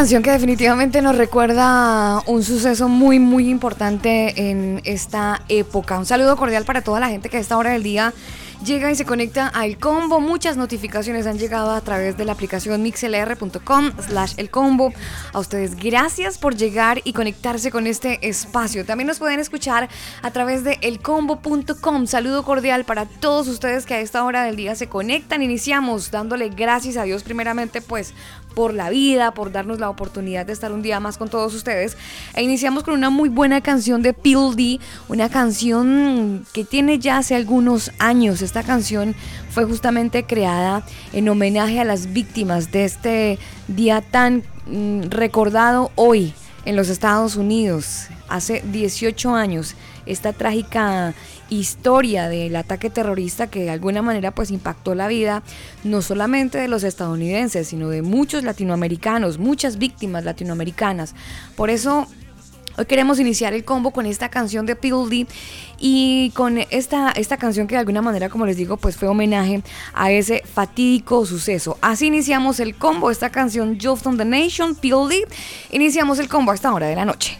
Canción que definitivamente nos recuerda un suceso muy, muy importante en esta época. Un saludo cordial para toda la gente que a esta hora del día llega y se conecta al combo. Muchas notificaciones han llegado a través de la aplicación mixlr.com slash el combo. A ustedes gracias por llegar y conectarse con este espacio. También nos pueden escuchar a través de elcombo.com. Saludo cordial para todos ustedes que a esta hora del día se conectan. Iniciamos dándole gracias a Dios primeramente pues por la vida, por darnos la oportunidad de estar un día más con todos ustedes. E iniciamos con una muy buena canción de P.L.D., una canción que tiene ya hace algunos años esta canción fue justamente creada en homenaje a las víctimas de este día tan mm, recordado hoy en los Estados Unidos, hace 18 años, esta trágica historia del ataque terrorista que de alguna manera pues impactó la vida no solamente de los estadounidenses, sino de muchos latinoamericanos, muchas víctimas latinoamericanas. Por eso Hoy queremos iniciar el combo con esta canción de P.O.D. y con esta, esta canción que de alguna manera, como les digo, pues fue homenaje a ese fatídico suceso. Así iniciamos el combo, esta canción Just on the Nation, P.O.D. Iniciamos el combo a esta hora de la noche.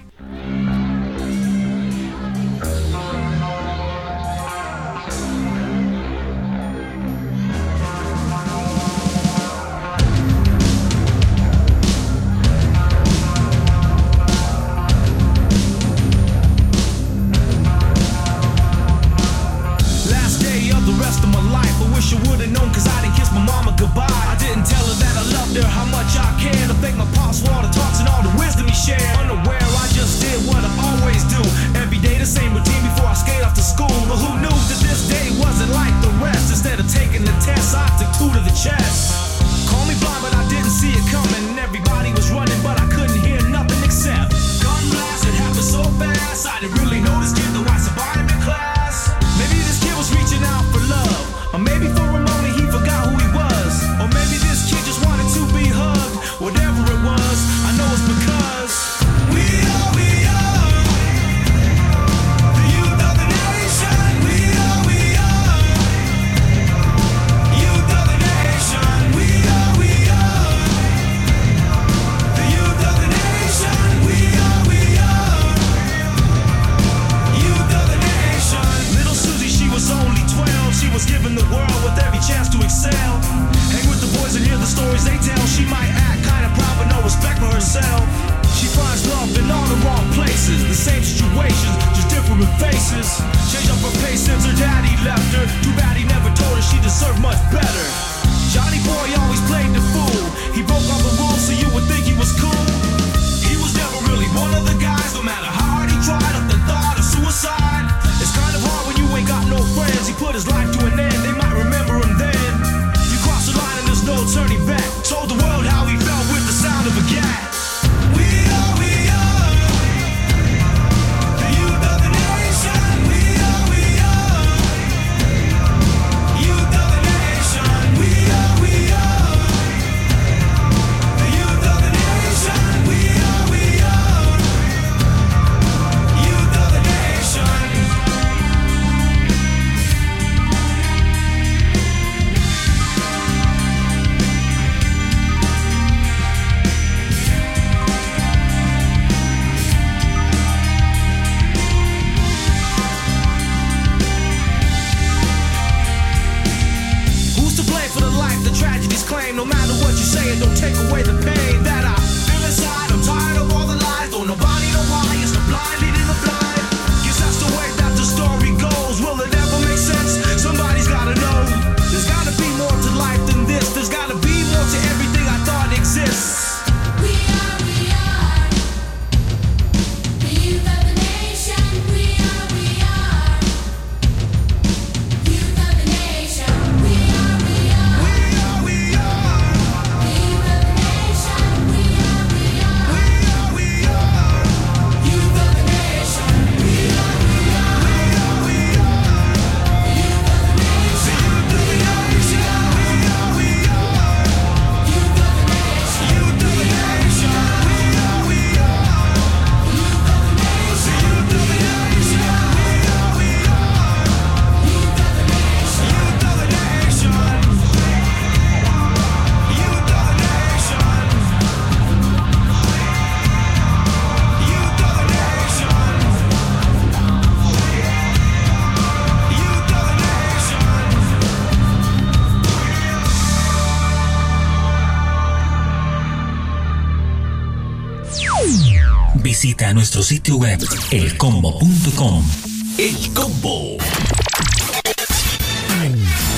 stories they tell, she might act kinda proud but no respect for herself. She finds love in all the wrong places, the same situations, just different faces. Change up her pace since her daddy left her. Too bad he never told her she deserved much better. Johnny Boy always played the fool. He broke all the rules so you would think he was cool. He was never really one of the guys, no matter how hard he tried, up the thought of suicide. It's kind of hard when you ain't got no friends. He put his life to an end. They might turning back. Told the world how we sitio web elcombo.com. El Combo.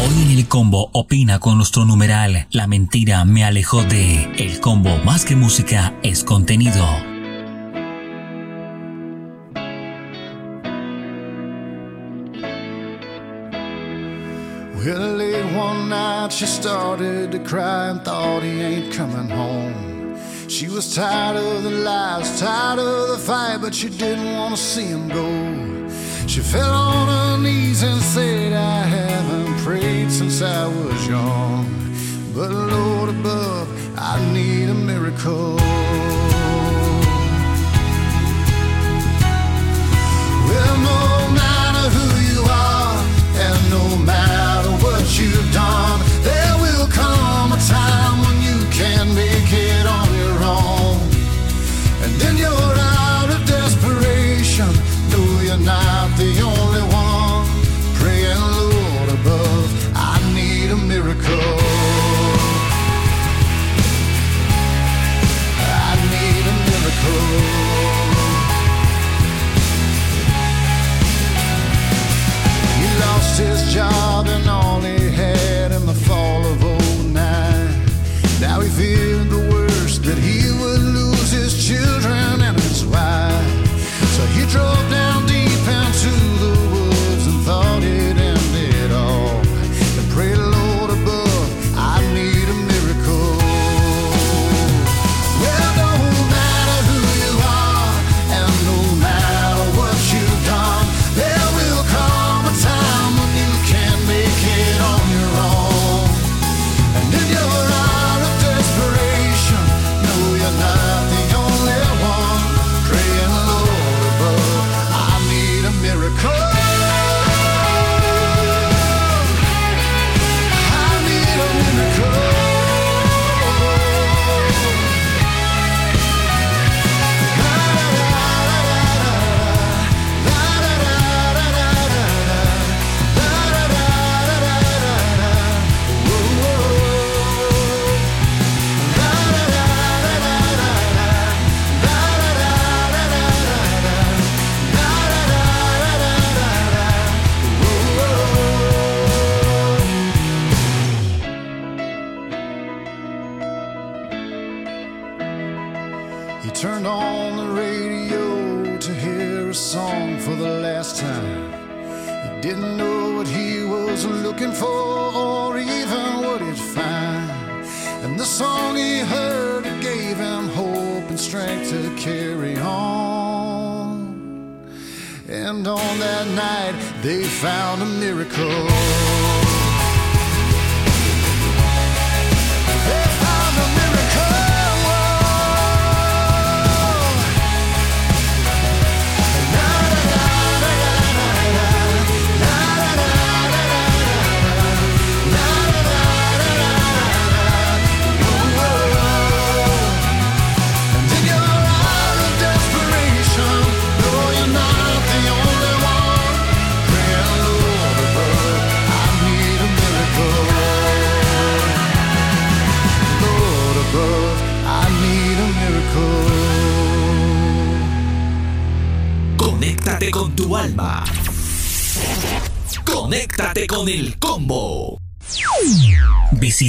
Hoy en El Combo opina con nuestro numeral La mentira me alejó de El Combo más que música es contenido. Well, late one night she started to cry and thought he ain't coming home. She was tired of the lies, tired of the fight, but she didn't want to see him go. She fell on her knees and said, I haven't prayed since I was young. But Lord above, I need a miracle.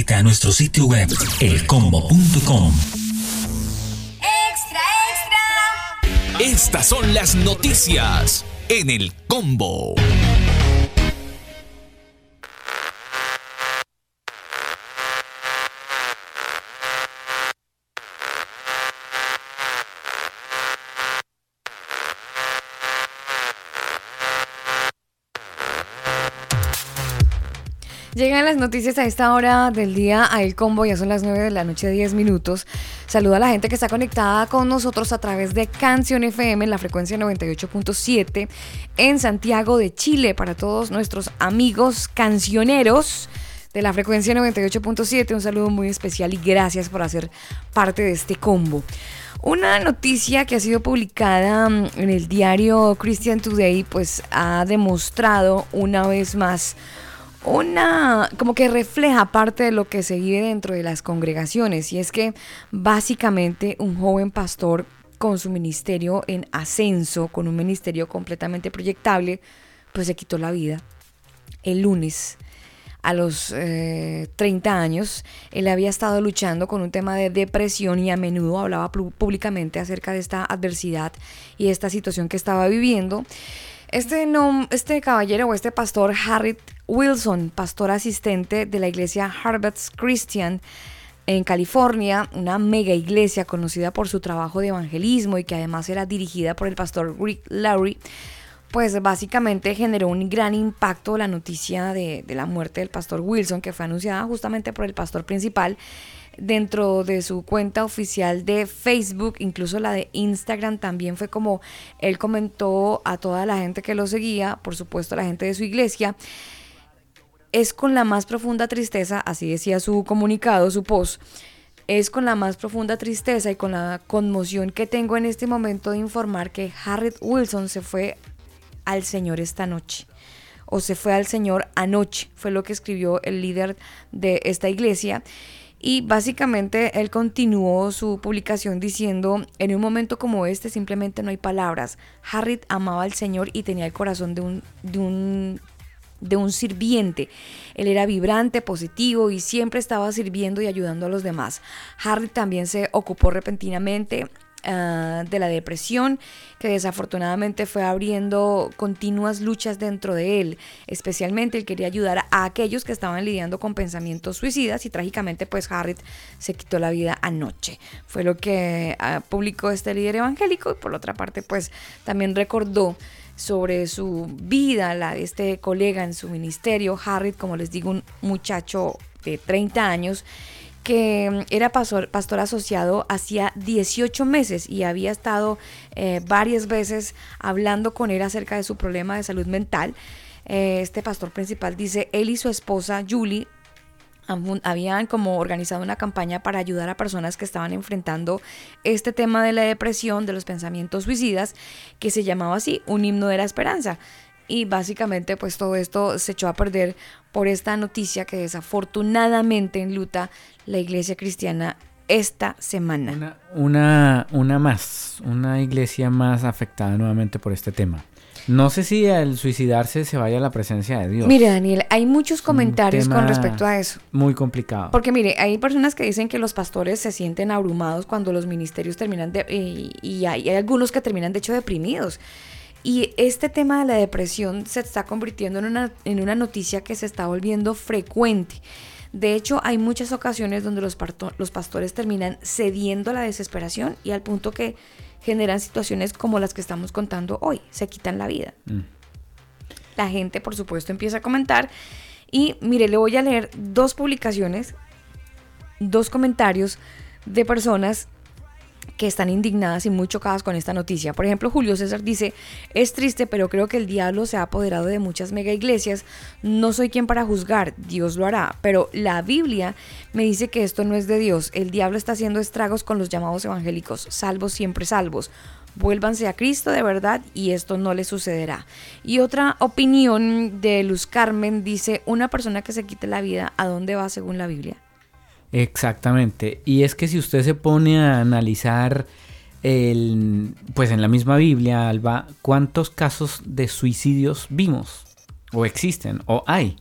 Visita nuestro sitio web elcombo.com. Extra, extra. Estas son las noticias en el combo. Noticias a esta hora del día a El Combo, ya son las 9 de la noche, 10 minutos. Saluda a la gente que está conectada con nosotros a través de Canción FM en la frecuencia 98.7 en Santiago de Chile. Para todos nuestros amigos cancioneros de la frecuencia 98.7, un saludo muy especial y gracias por hacer parte de este combo. Una noticia que ha sido publicada mm, en el diario Christian Today, pues ha demostrado una vez más una, como que refleja parte de lo que se vive dentro de las congregaciones, y es que básicamente un joven pastor con su ministerio en ascenso, con un ministerio completamente proyectable, pues se quitó la vida el lunes a los eh, 30 años. Él había estado luchando con un tema de depresión y a menudo hablaba públicamente acerca de esta adversidad y esta situación que estaba viviendo. Este, este caballero o este pastor Harriet Wilson, pastor asistente de la iglesia Harvest Christian en California, una mega iglesia conocida por su trabajo de evangelismo y que además era dirigida por el pastor Rick Lowry, pues básicamente generó un gran impacto la noticia de la muerte del pastor Wilson, que fue anunciada justamente por el pastor principal dentro de su cuenta oficial de Facebook, incluso la de Instagram también fue como él comentó a toda la gente que lo seguía, por supuesto la gente de su iglesia, es con la más profunda tristeza, así decía su comunicado, su post, es con la más profunda tristeza y con la conmoción que tengo en este momento de informar que Harriet Wilson se fue al Señor esta noche. O se fue al Señor anoche, fue lo que escribió el líder de esta iglesia. Y básicamente él continuó su publicación diciendo, en un momento como este simplemente no hay palabras. Harriet amaba al Señor y tenía el corazón de un, de un de un sirviente. Él era vibrante, positivo y siempre estaba sirviendo y ayudando a los demás. Harry también se ocupó repentinamente ah, de la depresión que desafortunadamente fue abriendo continuas luchas dentro de él. Especialmente él quería ayudar a aquellos que estaban lidiando con pensamientos suicidas y trágicamente pues Harriet se quitó la vida anoche. Fue lo que ah, publicó este líder evangélico y por otra parte pues también recordó sobre su vida, la de este colega en su ministerio, Harriet, como les digo, un muchacho de 30 años que mm, era pastor, pastor asociado hacía 18 meses y había estado eh, varias veces hablando con él acerca de su problema de salud mental. Eh, este pastor principal dice, él y su esposa Julie habían como organizado una campaña para ayudar a personas que estaban enfrentando este tema de la depresión, de los pensamientos suicidas, que se llamaba así, un himno de la esperanza. Y básicamente pues todo esto se echó a perder por esta noticia que desafortunadamente enluta la iglesia cristiana esta semana. Una, una, una más, una iglesia más afectada nuevamente por este tema. No sé si al suicidarse se vaya a la presencia de Dios. Mire Daniel, hay muchos comentarios con respecto a eso. Muy complicado. Porque mire, hay personas que dicen que los pastores se sienten abrumados cuando los ministerios terminan de... Y, y hay, hay algunos que terminan de hecho deprimidos. Y este tema de la depresión se está convirtiendo en una, en una noticia que se está volviendo frecuente. De hecho, hay muchas ocasiones donde los, parto- los pastores terminan cediendo a la desesperación y al punto que generan situaciones como las que estamos contando hoy. Se quitan la vida. Mm. La gente, por supuesto, empieza a comentar. Y mire, le voy a leer dos publicaciones, dos comentarios de personas que están indignadas y muy chocadas con esta noticia. Por ejemplo, Julio César dice, es triste, pero creo que el diablo se ha apoderado de muchas mega iglesias. No soy quien para juzgar, Dios lo hará, pero la Biblia me dice que esto no es de Dios. El diablo está haciendo estragos con los llamados evangélicos, salvos siempre salvos. Vuélvanse a Cristo de verdad y esto no le sucederá. Y otra opinión de Luz Carmen dice, una persona que se quite la vida, ¿a dónde va según la Biblia? Exactamente. Y es que si usted se pone a analizar el, pues en la misma Biblia, Alba, ¿cuántos casos de suicidios vimos? O existen, o hay.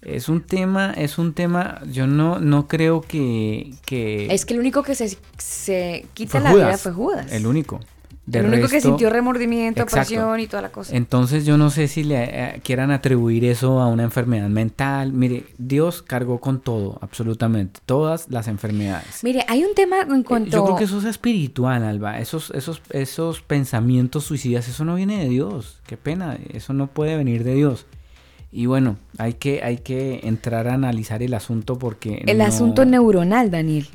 Es un tema, es un tema, yo no, no creo que, que Es que el único que se, se quita la Judas, vida fue Judas. El único. De el único que sintió remordimiento, Exacto. pasión y toda la cosa. Entonces yo no sé si le eh, quieran atribuir eso a una enfermedad mental. Mire, Dios cargó con todo, absolutamente, todas las enfermedades. Mire, hay un tema en Eh, cuanto... Yo creo que eso es espiritual, Alba. Esos, esos, esos pensamientos suicidas, eso no viene de Dios. Qué pena, eso no puede venir de Dios. Y bueno, hay que, hay que entrar a analizar el asunto porque... El no- asunto neuronal, Daniel.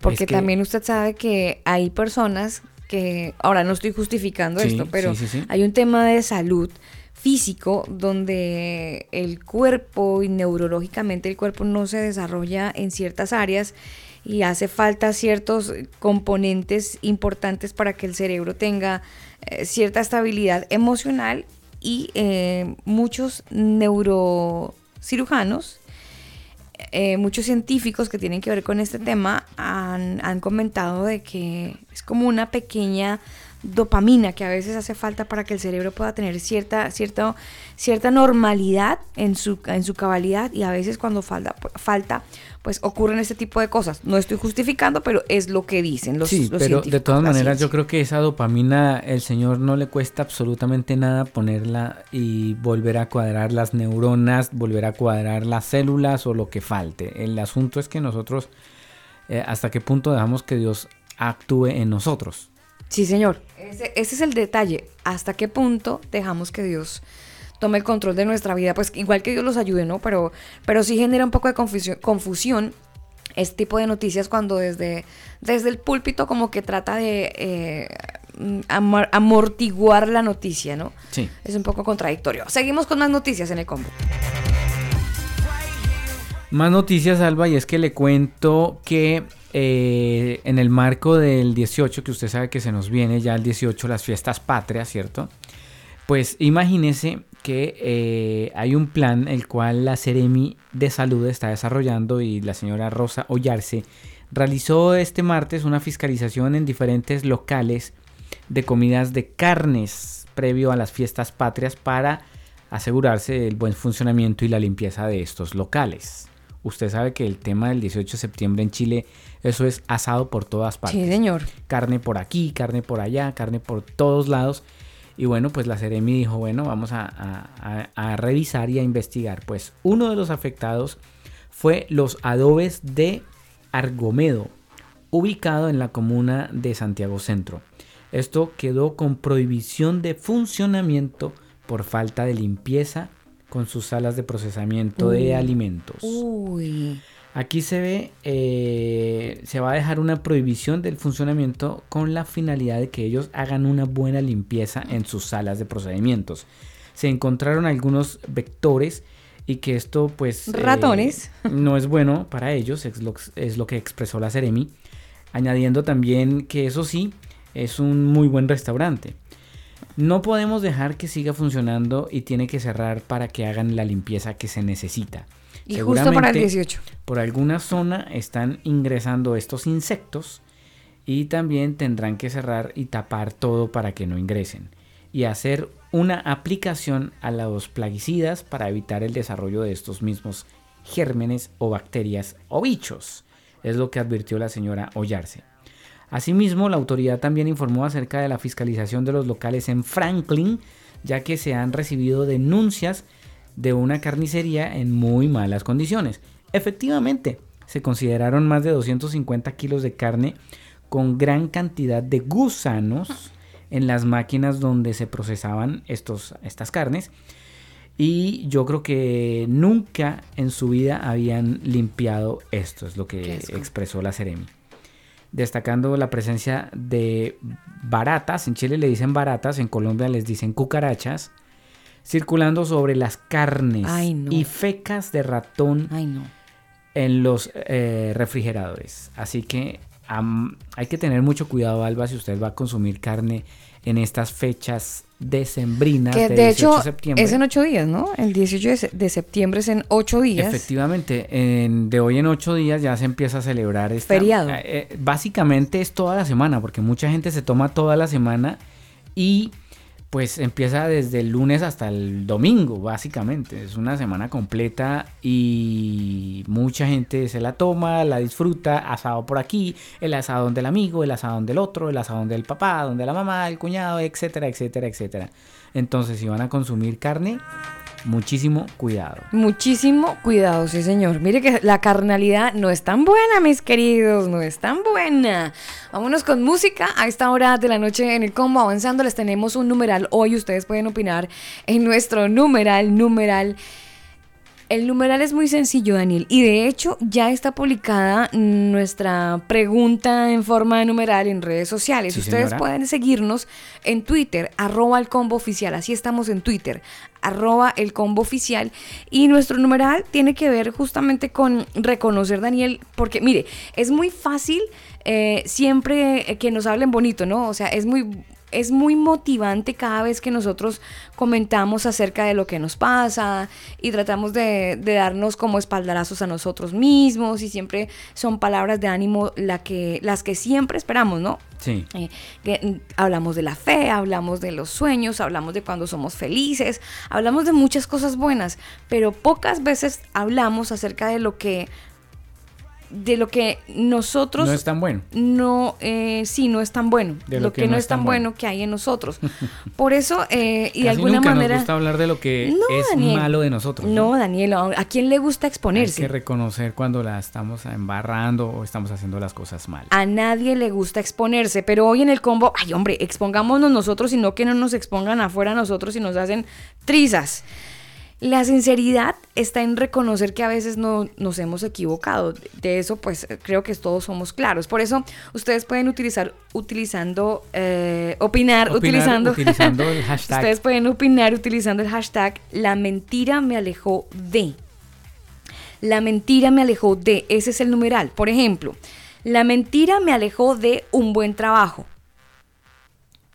Porque Es que- también usted sabe que hay personas que, ahora no estoy justificando Sí, esto, pero sí, sí, sí. hay un tema de salud físico donde el cuerpo y neurológicamente el cuerpo no se desarrolla en ciertas áreas y hace falta ciertos componentes importantes para que el cerebro tenga eh, cierta estabilidad emocional y eh, muchos neurocirujanos eh, muchos científicos que tienen que ver con este tema han, han comentado de que es como una pequeña dopamina que a veces hace falta para que el cerebro pueda tener cierta, cierta, cierta normalidad en su, en su cabalidad y a veces cuando falta, falta pues ocurren este tipo de cosas. No estoy justificando, pero es lo que dicen los, Sí, los pero de todas maneras yo creo que esa dopamina el señor no le cuesta absolutamente nada ponerla y volver a cuadrar las neuronas, volver a cuadrar las células o lo que falte. El asunto es que nosotros eh, hasta qué punto dejamos que Dios actúe en nosotros. Sí, señor. Ese, ese es el detalle. ¿Hasta qué punto dejamos que Dios tome el control de nuestra vida? Pues igual que Dios los ayude, ¿no? Pero, pero sí genera un poco de confusión, confusión este tipo de noticias cuando desde, desde el púlpito como que trata de eh, mm, amor- amortiguar la noticia, ¿no? Sí. Es un poco contradictorio. Seguimos con más noticias en el combo. Más noticias, Alba, y es que le cuento que eh, en el marco del 18, que usted sabe que se nos viene ya el 18, las fiestas patrias, ¿cierto? Pues imagínese que eh, hay un plan el cual la Seremi de Salud está desarrollando y la señora Rosa Ollarse realizó este martes una fiscalización en diferentes locales de comidas de carnes previo a las fiestas patrias para asegurarse del buen funcionamiento y la limpieza de estos locales. Usted sabe que el tema del 18 de septiembre en Chile, eso es asado por todas partes Sí, señor. carne por aquí, carne por allá, carne por todos lados. Y bueno, pues la Seremi dijo, bueno, vamos a, a- a- a revisar y a investigar. Pues uno de los afectados fue los adobes de Argomedo, ubicado en la comuna de Santiago Centro. Esto quedó con prohibición de funcionamiento por falta de limpieza con sus salas de procesamiento de alimentos. Uy. Aquí se ve, eh, se va a dejar una prohibición del funcionamiento con la finalidad de que ellos hagan una buena limpieza en sus salas de procedimientos. Se encontraron algunos vectores y que esto pues... eh, Ratones. no es bueno para ellos, es lo, es lo que expresó la Ceremi, añadiendo también que eso sí, es un muy buen restaurante. No podemos dejar que siga funcionando y tiene que cerrar para que hagan la limpieza que se necesita. Y justo para el Seguramente 18. Por alguna zona están ingresando estos insectos y también tendrán que cerrar y tapar todo para que no ingresen. Y hacer una aplicación a los plaguicidas para evitar el desarrollo de estos mismos gérmenes o bacterias o bichos. Es lo que advirtió la señora Ollarse. Asimismo, la autoridad también informó acerca de la fiscalización de los locales en Franklin, ya que se han recibido denuncias de una carnicería en muy malas condiciones. Efectivamente, se consideraron más de 250 kilos de carne con gran cantidad de gusanos en las máquinas donde se procesaban estos, estas carnes. Y yo creo que nunca en su vida habían limpiado esto, es lo que expresó la Ceremi destacando la presencia de baratas, en Chile le dicen baratas, en Colombia les dicen cucarachas, circulando sobre las carnes Ay, no. y fecas de ratón Ay, no. en los eh, refrigeradores. Así que hay que tener mucho cuidado, Alba, si usted va a consumir carne en estas fechas decembrinas Que de 18 hecho de septiembre. es en ocho días, ¿no? El 18 de, se- de septiembre es en ocho días. Efectivamente, en- de hoy en ocho días ya se empieza a celebrar esta... Feriado. eh, eh, básicamente es toda la semana, porque mucha gente se toma toda la semana y pues empieza desde el lunes hasta el domingo, básicamente. Es una semana completa y mucha gente se la toma, la disfruta, asado por aquí, el asado del amigo, el asado del otro, el asado del papá, donde la mamá, el cuñado, etcétera, etcétera, etcétera. Entonces, si van a consumir carne, muchísimo cuidado. Muchísimo cuidado, sí señor. Mire que la carnalidad no es tan buena, mis queridos, no es tan buena. Vámonos con música a esta hora de la noche en el combo avanzando. Les tenemos un numeral hoy, ustedes pueden opinar en nuestro numeral, numeral. El numeral es muy sencillo, Daniel, y de hecho ya está publicada nuestra pregunta en forma de numeral en redes sociales. Sí, Ustedes señora. pueden seguirnos en Twitter, arroba el combo oficial, así estamos en Twitter, arroba el combo oficial. Y nuestro numeral tiene que ver justamente con reconocer, Daniel, porque mire, es muy fácil eh, siempre que nos hablen bonito, ¿no? O sea, es muy es muy motivante cada vez que nosotros comentamos acerca de lo que nos pasa y tratamos de, de darnos como espaldarazos a nosotros mismos y siempre son palabras de ánimo la que, las que siempre esperamos, ¿no? Sí. Eh, que, mm, hablamos de la fe, hablamos de los sueños, hablamos de cuando somos felices, hablamos de muchas cosas buenas, pero pocas veces hablamos acerca de lo que de lo que nosotros No es tan bueno. no eh, sí no es tan bueno De lo, que, no es tan bueno. que hay en nosotros por eso eh, y de Casi alguna nunca manera nos gusta hablar de lo que No, es Daniel. malo de nosotros. no Daniel a quién le gusta Hay exponerse que reconocer cuando la estamos embarrando o estamos haciendo las cosas mal. A nadie le gusta exponerse, pero hoy en el combo, ay hombre, expongámonos nosotros y no que no nos expongan afuera nosotros y nos hacen trizas. La sinceridad está en reconocer que a veces no, nos hemos equivocado. De eso, pues creo que todos somos claros. Por eso, ustedes pueden utilizar, utilizando, eh, opinar, Opinar utilizando, utilizando el hashtag. Ustedes pueden opinar utilizando el hashtag La mentira me alejó de. La mentira me alejó de, ese es el numeral. Por ejemplo, la mentira me alejó de un buen trabajo.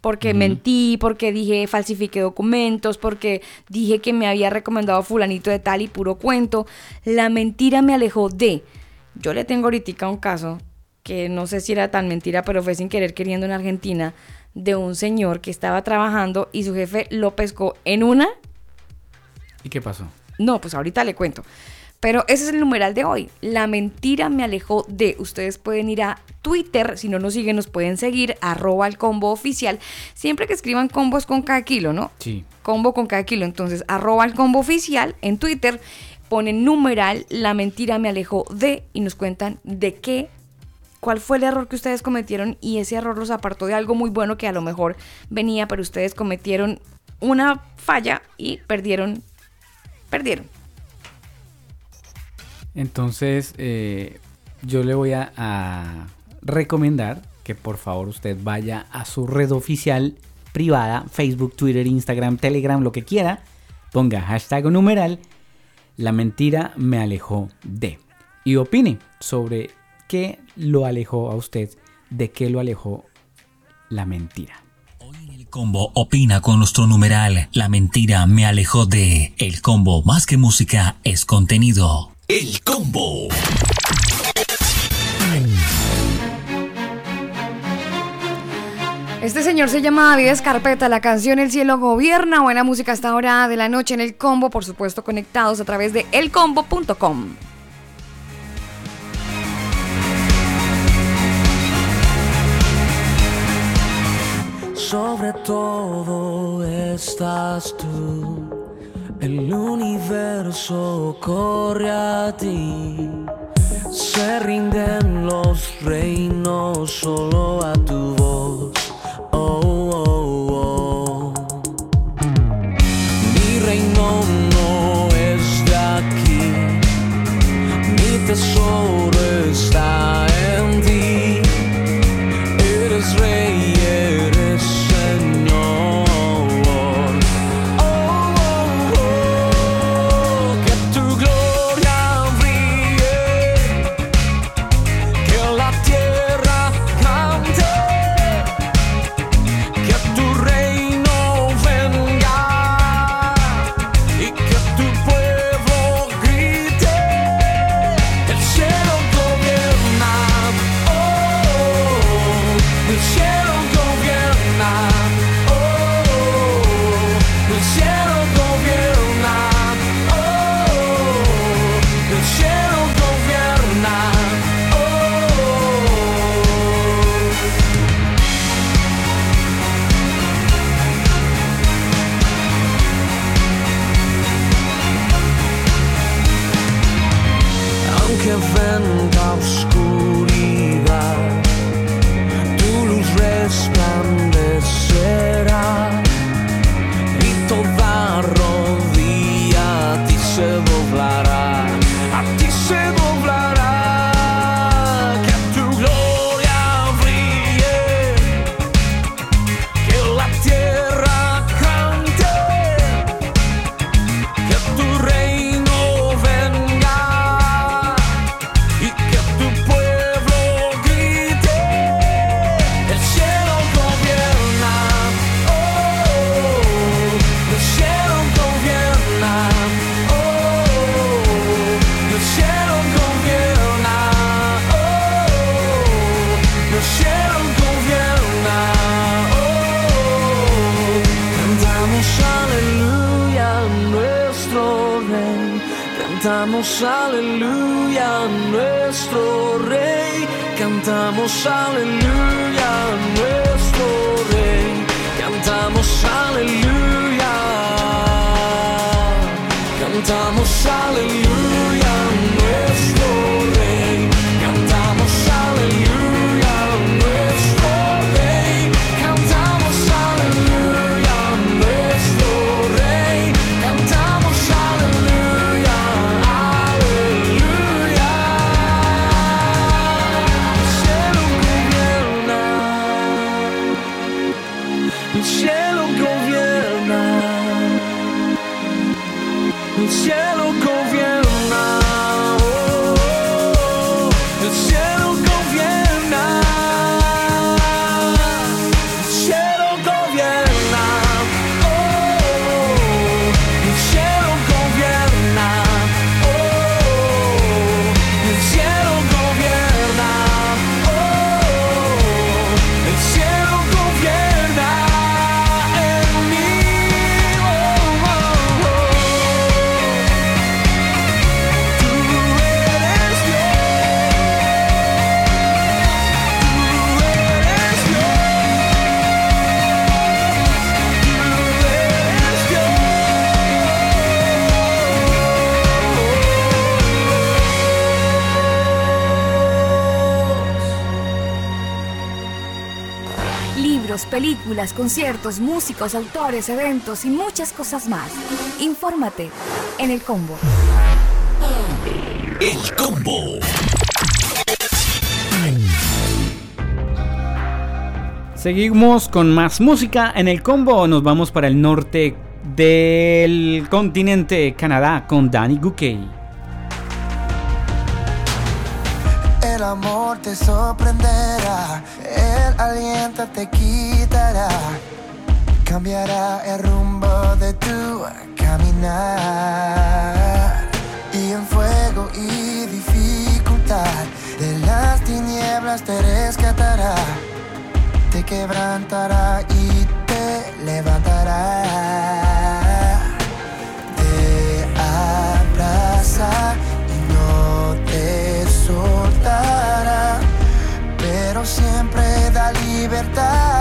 Porque mentí, porque dije falsifiqué documentos, porque dije que me había recomendado fulanito de tal y puro cuento. La mentira me alejó de. Yo le tengo ahorita un caso que no sé si era tan mentira, pero fue sin querer queriendo en Argentina, de un señor que estaba trabajando y su jefe lo pescó en una ¿Y qué pasó? no, pues ahorita le cuento. Pero ese es el numeral de hoy. La mentira me alejó de. Ustedes pueden ir a Twitter. Si no nos siguen, nos pueden seguir. Arroba el combo oficial. Siempre que escriban combos con cada kilo, ¿no? Sí. Combo con cada kilo. Entonces, arroba el combo oficial en Twitter. Ponen numeral. La mentira me alejó de. Y nos cuentan de qué. ¿Cuál fue el error que ustedes cometieron? Y ese error los apartó de algo muy bueno que a lo mejor venía, pero ustedes cometieron una falla y perdieron. Perdieron. Entonces, eh, yo le voy a, recomendar que por favor usted vaya a su red oficial privada, Facebook, Twitter, Instagram, Telegram, lo que quiera, ponga hashtag numeral, la mentira me alejó de. Y opine sobre qué lo alejó a usted, de qué lo alejó la mentira. El combo opina con nuestro numeral. La mentira me alejó de. El combo más que música es contenido. El combo. Este señor se llama David Escarpeta, la canción El cielo gobierna, buena música a esta hora de la noche en el combo, por supuesto conectados a través de elcombo.com. Sobre todo estás tú, el universo corre a ti. Se rinden los reinos solo a tu voz. Oh, oh, oh. Mi reino no es de aquí, mi tesoro está cantamos aleluya a nuestro rey, cantamos aleluya, cantamos aleluya películas, conciertos, músicos, autores, eventos y muchas cosas más. Infórmate en el combo. El combo. Seguimos con más música en el combo. Nos vamos para el norte del continente Canadá con Danny Gukey. Amor te sorprenderá, el aliento te quitará, cambiará el rumbo de tu caminar. Y en fuego y dificultad, de las tinieblas te rescatará, te quebrantará y te levantará. Te abraza siempre da libertad.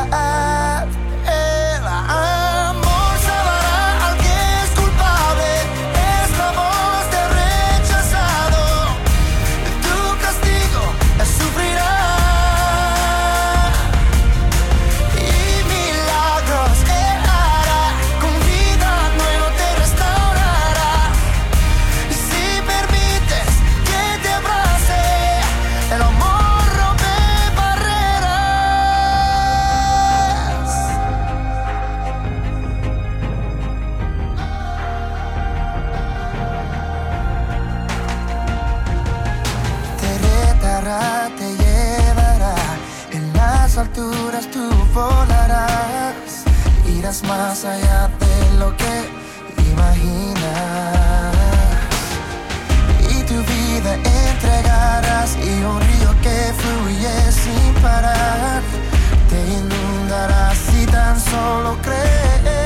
Más allá de lo que imaginas y tu vida entregarás y un río que fluye sin parar te inundará si tan solo crees.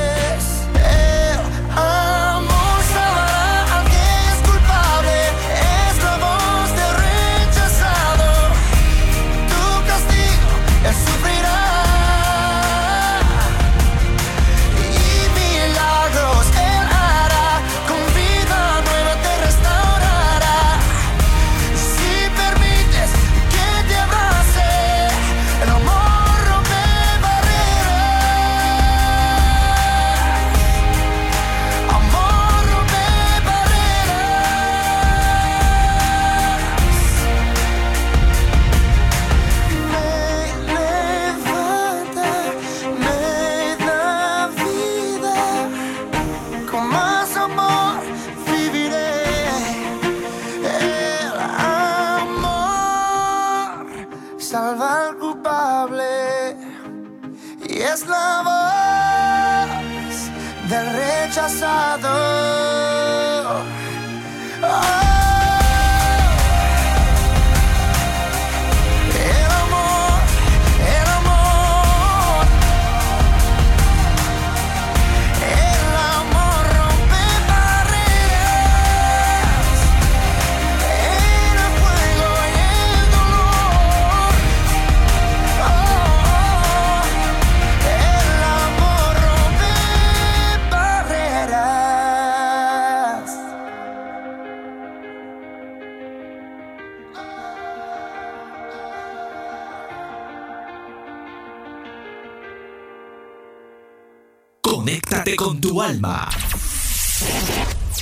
Conéctate con tu alma.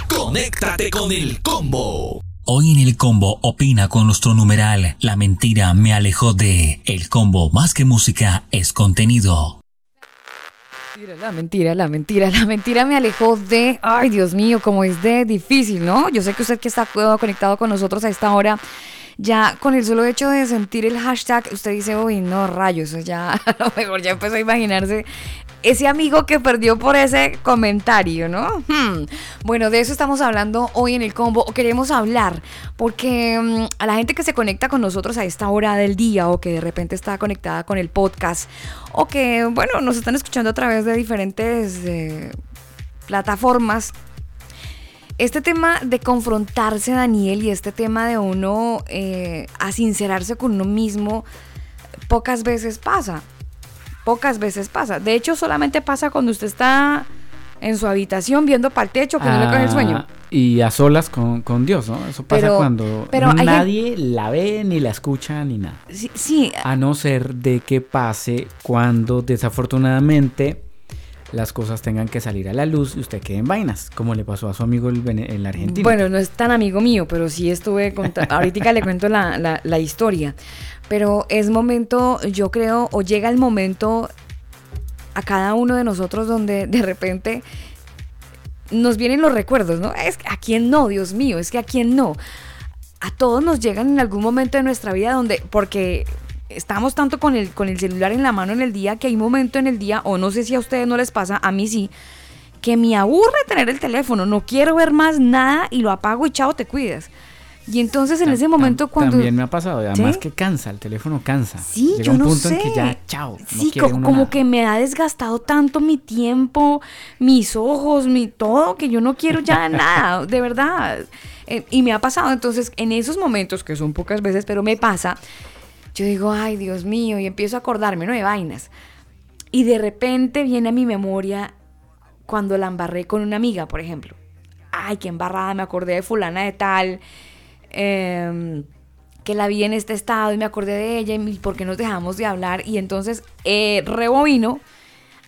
Conéctate con el combo. Hoy en el combo opina con nuestro numeral La mentira me alejó de El combo más que música es contenido. Mentira, La mentira, la mentira, la mentira me alejó de, ay Dios mío, como es de difícil, ¿no? Yo sé que usted que está conectado con nosotros a esta hora, ya con el solo hecho de sentir el hashtag, usted dice, uy, no, rayos, ya a lo mejor ya empezó a imaginarse ese amigo que perdió por ese comentario, ¿no? Hmm. Bueno, de eso estamos hablando hoy en el combo, o queremos hablar, porque mm, a la gente que se conecta con nosotros a esta hora del día, o que de repente está conectada con el podcast, o que, bueno, nos están escuchando a través de diferentes eh, plataformas, este tema de confrontarse, Daniel, y este tema de uno eh, a sincerarse con uno mismo, pocas veces pasa. Pocas veces pasa. De hecho, solamente pasa cuando usted está en su habitación viendo para el techo que no le coge el sueño. Ah, Y a solas con, con Dios, ¿no? Eso pasa Pero- cuando pero nadie la ve, ni la escucha, ni nada. Sí, sí, A no ser de que pase cuando desafortunadamente las cosas tengan que salir a la luz y usted quede en vainas, como le pasó a su amigo el, el argentino. Bueno, no es tan amigo mío, pero sí estuve contando. Ahorita le cuento la, la- la historia. Pero es momento, yo creo, o llega el momento a cada uno de nosotros donde de repente nos vienen los recuerdos, ¿no? Es que a quién no, Dios mío, es que a quién no. A todos nos llegan en algún momento de nuestra vida donde, porque estamos tanto con el, con el celular en la mano en el día, que hay momento en el día, o no sé si a ustedes no les pasa, a mí sí, que me aburre tener el teléfono, no quiero ver más nada y lo apago y chao, te cuidas. Y entonces en Tam- ese momento tam- cuando... También me ha pasado, además ¿Sí? que cansa, el teléfono cansa. Sí, Llega yo un no punto sé. en que ya, chao, no Sí, como nada. que me ha desgastado tanto mi tiempo, mis ojos, mi todo, que yo no quiero ya nada, de verdad. Eh, y me ha pasado, entonces, en esos momentos, que son pocas veces, pero me pasa, yo digo, ay, Dios mío, y empiezo a acordarme, ¿no? De vainas. Y de repente viene a mi memoria cuando la embarré con una amiga, por ejemplo. Ay, qué embarrada, me acordé de fulana de tal, em, que la vi en este estado y me acordé de ella y por qué nos dejamos de hablar. Y entonces eh, rebobino.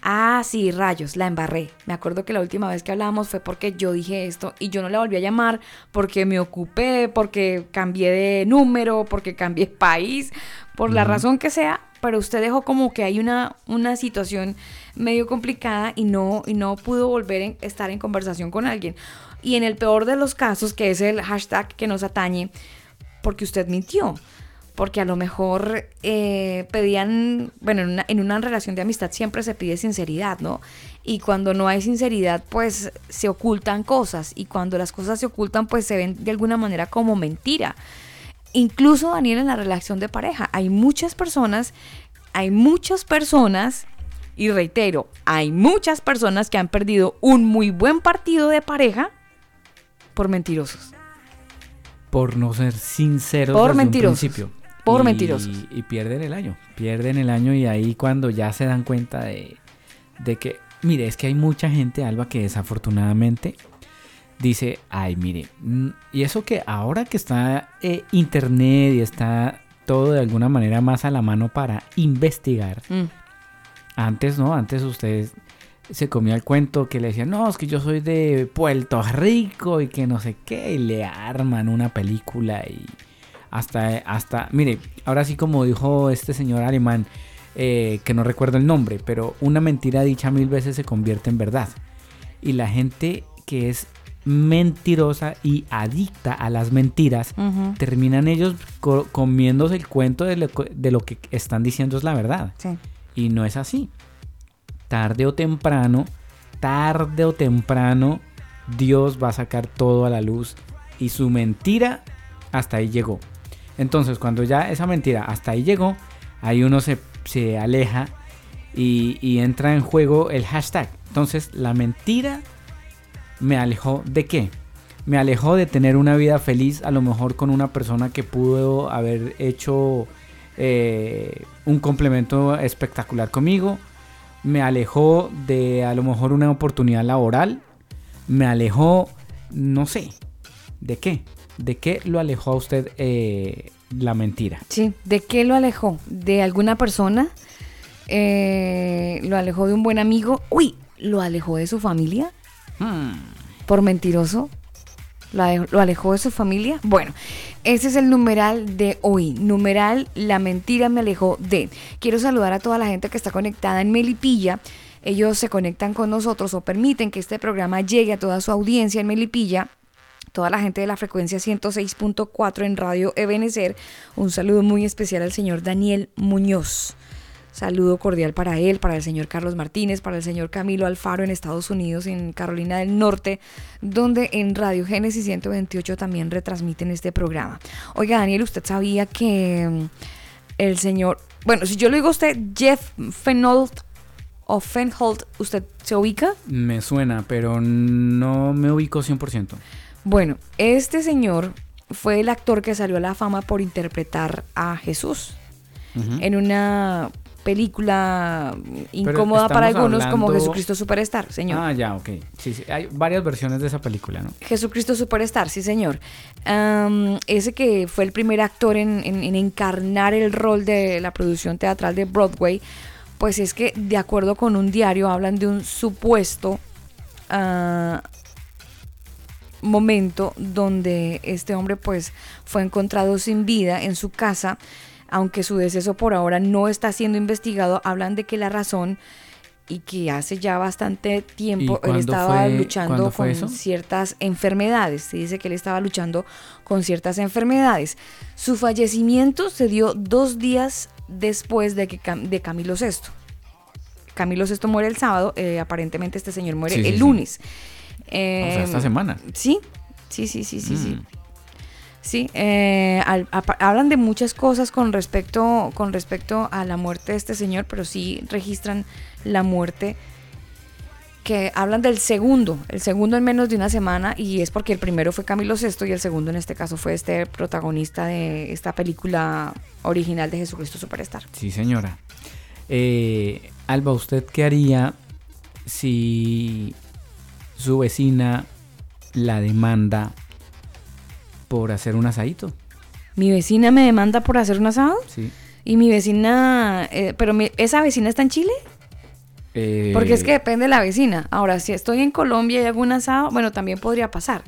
Ah, sí, rayos, la embarré. Me acuerdo que la última vez que hablábamos fue porque yo dije esto y yo no la volví a llamar porque me ocupé, porque cambié de número, porque cambié de país, por la razón que sea, pero usted dejó como que hay una, una situación medio complicada y no, y no pudo volver a estar en conversación con alguien. Y en el peor de los casos, que es el hashtag que nos atañe, porque usted mintió. Porque a lo mejor eh, pedían, bueno, en una, en una relación de amistad siempre se pide sinceridad, ¿no? Y cuando no hay sinceridad, pues se ocultan cosas. Y cuando las cosas se ocultan, pues se ven de alguna manera como mentira. Incluso, Daniel, en la relación de pareja, hay muchas personas, hay muchas personas, y reitero, hay muchas personas que han perdido un muy buen partido de pareja por mentirosos. Por no ser sinceros Por desde mentirosos. un principio. Por Y- mentirosos. Y pierden el año. Pierden el año y ahí cuando ya se dan cuenta de, de que, mire, es que hay mucha gente, Alba, que desafortunadamente dice, ay, mire, mm, y eso que ahora que está eh, internet y está todo de alguna manera más a la mano para investigar, Mm. antes no, antes ustedes se comía el cuento que le decían, no, es que yo soy de Puerto Rico y que no sé qué, y le arman una película y hasta, hasta, mire, ahora sí como dijo este señor alemán, eh, que no recuerdo el nombre, pero una mentira dicha mil veces se convierte en verdad. Y la gente que es mentirosa y adicta a las mentiras, terminan ellos co- comiéndose el cuento de lo, que- de lo que están diciendo es la verdad. Sí. Y no es así. Tarde o temprano, tarde o temprano, Dios va a sacar todo a la luz y su mentira hasta ahí llegó. Entonces, cuando ya esa mentira hasta ahí llegó, ahí uno se, se aleja y, entra en juego el hashtag. Entonces, la mentira me alejó de qué? Me alejó de tener una vida feliz, a lo mejor con una persona que pudo haber hecho eh, un complemento espectacular conmigo. Me alejó de a lo mejor una oportunidad laboral. Me alejó, no sé, ¿de qué? ¿De qué lo alejó a usted eh, la mentira? Sí, ¿de qué lo alejó? ¿De alguna persona? Eh, ¿Lo alejó de un buen amigo? Uy, lo alejó de su familia Hmm. por mentiroso. ¿Lo alejó de su familia? Bueno, ese es el numeral de hoy. Numeral La mentira me alejó de. Quiero saludar a toda la gente que está conectada en Melipilla. Ellos se conectan con nosotros o permiten que este programa llegue a toda su audiencia en Melipilla. Toda la gente de la frecuencia 106.4 en Radio Ebenecer. Un saludo muy especial al señor Daniel Muñoz. Saludo cordial para él, para el señor Carlos Martínez, para el señor Camilo Alfaro en Estados Unidos, en Carolina del Norte, donde en Radio Génesis 128 también retransmiten este programa. Oiga, Daniel, ¿usted sabía que mm, el señor, bueno, si yo le digo a usted Jeff Fenholt o Fenholt, ¿usted se ubica? Me suena, pero no me ubico 100%. Bueno, este señor fue el actor que salió a la fama por interpretar a Jesús en una película incómoda para algunos como hablando- Jesucristo Superstar, señor. Ah, ya, ok. Sí, sí. Hay varias versiones de esa película, ¿no? Jesucristo Superstar, sí señor. Am, ese que fue el primer actor en, en- en encarnar el rol de la producción teatral de Broadway, pues es que de acuerdo con un diario hablan de un supuesto ah, momento donde este hombre pues fue encontrado sin vida en su casa, aunque su deceso por ahora no está siendo investigado, hablan de que la razón y que hace ya bastante tiempo él estaba fue- luchando con eso? ciertas enfermedades. Se dice que él estaba luchando con ciertas enfermedades. Su fallecimiento se dio dos días después de, que, Cam- de Camilo VI. Camilo VI muere el sábado, eh, aparentemente este señor muere Sí, sí, el sí. O sea, esta Em, semana. Sí, sí, sí, sí, sí, sí. Mm. Sí, eh, al- hablan de muchas cosas con respecto, con respecto a la muerte de este señor, pero sí registran la muerte que hablan del segundo, el segundo en menos de una semana, y es porque el primero fue Camilo VI y el segundo en este caso fue este protagonista de esta película original de Jesucristo Superstar. Sí, señora. Eh, Alba, ¿usted qué haría si su vecina la demanda por hacer un asadito? Mi vecina me demanda por hacer un asado Sí. y mi vecina, eh, pero mi- esa vecina está en Chile. Eh, Porque es que depende de la vecina. Ahora, si estoy en Colombia y hago un asado, bueno, también podría pasar.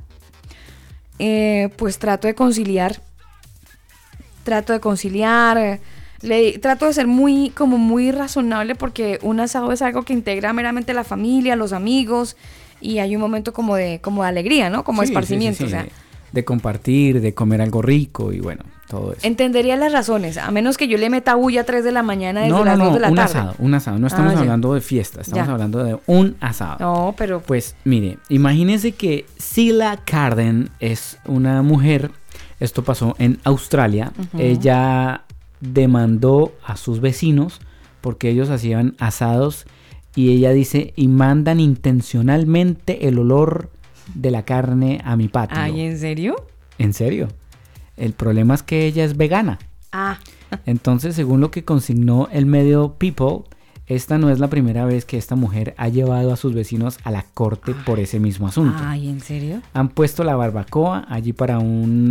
Eh, pues trato de conciliar. Trato de conciliar. le- trato de ser muy, como muy razonable porque un asado es algo que integra meramente la familia, los amigos y hay un momento como de, como de alegría, ¿no? Como sí, sí, sí, esparcimiento. sí, o sea, de, compartir, de comer algo rico y bueno, todo eso. entendería las razones, a menos que yo le meta bulla a 3 de la mañana desde no, no, las 2 no, de la un tarde. asado, un asado. No estamos Ah, ya. hablando de fiesta, estamos Ya. hablando de un asado. No, pero Pues mire, imagínense que Sila Carden es una mujer, esto pasó en Australia, ella demandó a sus vecinos porque ellos hacían asados y ella dice, y mandan intencionalmente el olor de la carne a mi patio. Ay, ¿en serio? ¿En serio? El problema es que ella es vegana. Ah, Entonces, según lo que consignó el medio People, esta no es la primera vez que esta mujer ha llevado a sus vecinos a la corte por ese mismo asunto. ay, ¿en serio? Han puesto la barbacoa allí para un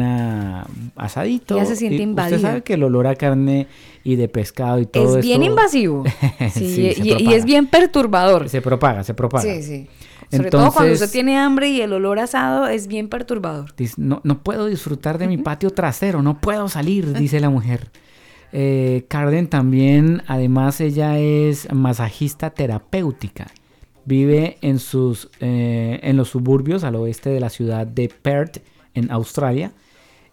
asadito. Ya se siente y invadida. Usted sabe que el olor a carne y de pescado y todo es bien esto invasivo. Sí, y, es bien perturbador. Se propaga, se propaga. Sí, sí. Sobre todo cuando Entonces- usted tiene hambre y el olor asado es bien perturbador. Dice, no, no puedo disfrutar de mi patio trasero, no puedo salir, dice la mujer. Eh, Carden también, además, ella es masajista terapéutica. Vive en, sus, eh, en los suburbios al oeste de la ciudad de Perth, en Australia.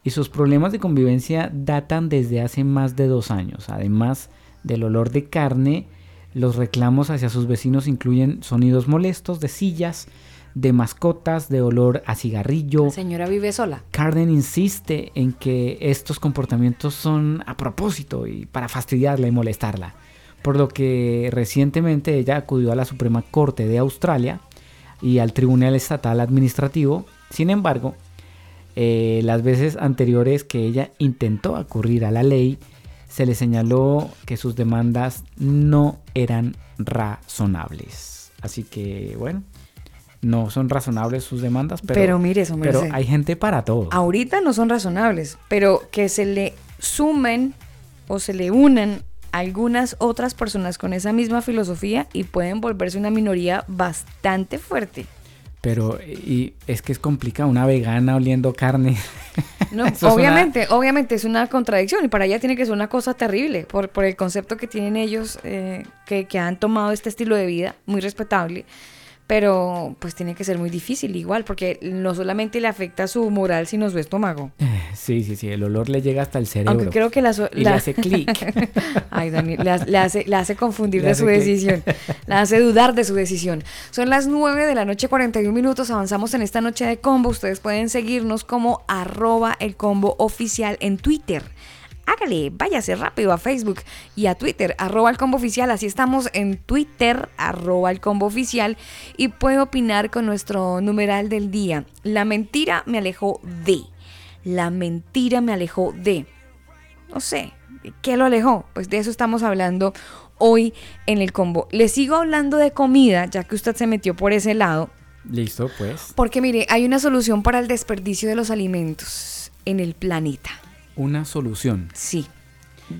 Y sus problemas de convivencia datan desde hace más de dos años. Además del olor de carne, los reclamos hacia sus vecinos incluyen sonidos molestos de sillas, de mascotas, de olor a cigarrillo. La señora vive sola. Carden insiste en que estos comportamientos son a propósito y para fastidiarla y molestarla. Por lo que recientemente ella acudió a la Suprema Corte de Australia y al Tribunal Estatal Administrativo. Sin embargo, eh, las veces anteriores que ella intentó acudir a la ley, se le señaló que sus demandas no eran razonables. Así que, bueno, no son razonables sus demandas, pero, Pero mire, eso pero hay gente para todo. Ahorita no son razonables, pero que se le sumen o se le unan algunas otras personas con esa misma filosofía y pueden volverse una minoría bastante fuerte. Pero y es que es complicado, una vegana oliendo carne. No, una- obviamente, obviamente es una contradicción y para ella tiene que ser una cosa terrible por, por el concepto que tienen ellos eh, que, que han tomado este estilo de vida, muy respetable, pero pues tiene que ser muy difícil igual porque no solamente le afecta su moral sino su estómago. Sí, sí, sí, el olor le llega hasta el cerebro. Aunque creo que la... so- Y le la- hace clic. Ay, Daniel, le, ha- le hace, le hace confundir Le de hace su decisión. Le hace dudar de su decisión. Son las 9 de la noche, 41 minutos. Avanzamos en esta noche de combo. Ustedes pueden seguirnos como arroba el combo oficial en Twitter. Hágale, váyase rápido a Facebook y a Twitter, arroba el combo oficial. Así estamos en Twitter, arroba el combo oficial. Y puede opinar con nuestro numeral del día. La mentira me alejó de. La mentira me alejó de no sé, ¿qué lo alejó? Pues de eso estamos hablando hoy en el combo. Le sigo hablando de comida, ya que usted se metió por ese lado, Listo, pues. porque mire, hay una solución para el desperdicio de los alimentos en el planeta. Una solución. Sí.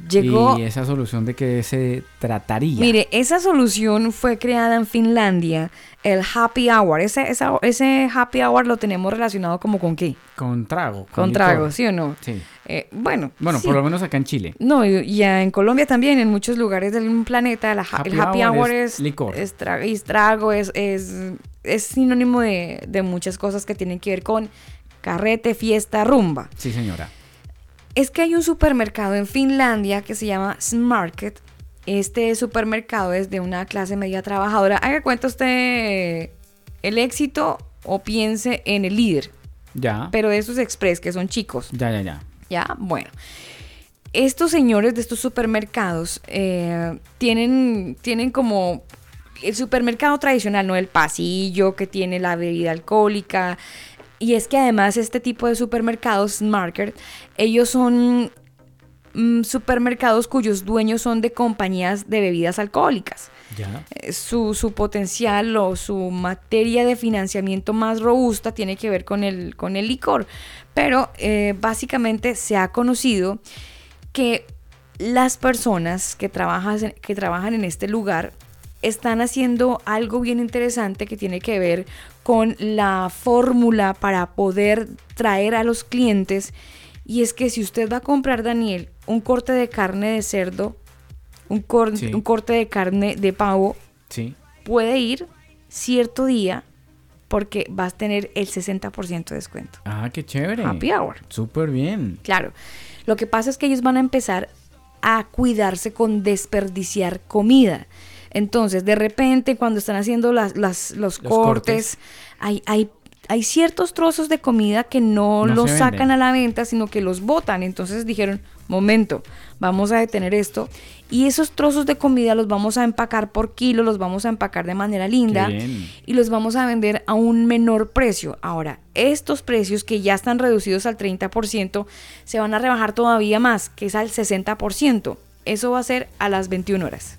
Llegó... ¿Y esa solución de qué se trataría? Mire, esa solución fue creada en Finlandia, el happy hour. Ese, esa- ese happy hour lo tenemos relacionado como con qué? Con trago. Con trago, ¿sí o no? Sí. Eh, bueno, Bueno, sí. por lo menos acá en Chile. No, y, en Colombia también, en muchos lugares del planeta, la ha- Happy el happy hour hour es es, licor. es trago, es, es, es sinónimo de, de muchas cosas que tienen que ver con carrete, fiesta, rumba. Sí, señora. Es que hay un supermercado en Finlandia que se llama Smarket. Este supermercado es de una clase media trabajadora. Haga cuenta usted el éxito o piense en el líder, Ya. pero de esos express que son chicos. Ya, ya, ya. Ya, bueno. Estos señores de estos supermercados eh, tienen, tienen como el supermercado tradicional, ¿no? El pasillo que tiene la bebida alcohólica. Y es que además este tipo de supermercados, Market, ellos son mm, supermercados cuyos dueños son de compañías de bebidas alcohólicas Ya. eh, su, su potencial o su materia de financiamiento más robusta tiene que ver con el, con el licor. Pero eh, básicamente se ha conocido que las personas que trabajan, que trabajan en este lugar están haciendo algo bien interesante que tiene que ver con la fórmula para poder traer a los clientes. Y es que si usted va a comprar, Daniel, un corte de carne de cerdo, un, cor- Sí. un corte de carne de pavo, Sí. puede ir cierto día porque vas a tener el 60% de descuento. Ah, qué chévere. Happy hour. Súper bien. Claro. Lo que pasa es que ellos van a empezar a cuidarse con desperdiciar comida. Entonces, de repente, cuando están haciendo las, las- los, Los cortes, cortes. Hay, hay, hay ciertos trozos de comida que no, No los sacan venden. a la venta, sino que los botan. Entonces dijeron, momento, vamos a detener esto. Y esos trozos de comida los vamos a empacar por kilo, los vamos a empacar de manera linda y los vamos a vender a un menor precio. Ahora, estos precios que ya están reducidos al 30% se van a rebajar todavía más, que es al 60%. Eso va a ser a las 21 horas.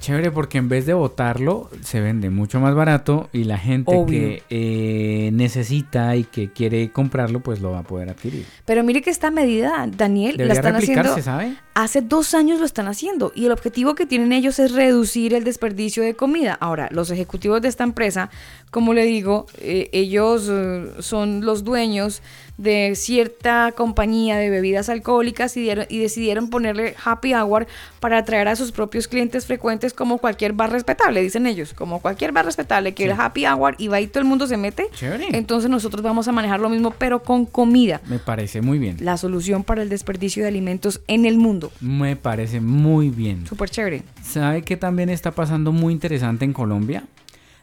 Chévere porque en vez de botarlo, se vende mucho más barato y la gente Obvio. que eh, necesita y que quiere comprarlo, pues lo va a poder adquirir. Pero mire que esta medida, Daniel, la están haciendo. ¿sabe? Hace dos años lo están haciendo y el objetivo que tienen ellos es reducir el desperdicio de comida. Ahora, los ejecutivos de esta empresa, como le digo, eh, ellos eh, son los dueños de cierta compañía de bebidas alcohólicas y, dieron- y decidieron ponerle happy hour para atraer a sus propios clientes frecuentes como cualquier bar respetable, dicen ellos, como cualquier bar respetable que Sí. el happy hour y va y todo el mundo se mete. Chévere. Entonces nosotros vamos a manejar lo mismo pero con comida. Me parece muy bien. La solución para el desperdicio de alimentos en el mundo. Me parece muy bien. Súper chévere. ¿Sabe qué también está pasando muy interesante en Colombia?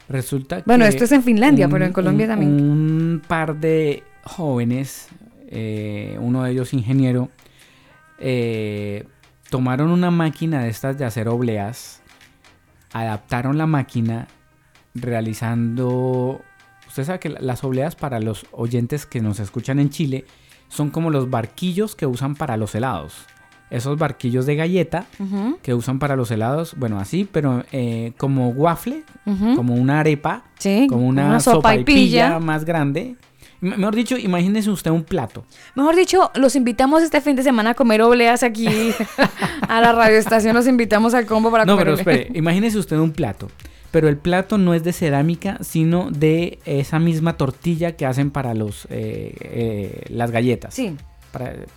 Resulta que... Bueno, esto es en Finlandia, pero en Colombia un- también. Un par de jóvenes, eh, uno de ellos ingeniero, eh, tomaron una máquina de estas de hacer obleas, adaptaron la máquina realizando... Usted sabe que la- las obleas para los oyentes que nos escuchan en Chile son como los barquillos que usan para los helados. Esos barquillos de galleta que usan para los helados, bueno, así, pero eh, como waffle, como una arepa, Sí, como una, una sopa, sopa y pilla. pilla más grande. Me- Mejor dicho, imagínese usted un plato. Mejor dicho, los invitamos este fin de semana a comer obleas aquí a la radioestación. Los invitamos al combo para No, comer pero obleas. espere, imagínese usted un plato. Pero el plato no es de cerámica, sino de esa misma tortilla que hacen para los eh, eh, las galletas. Sí,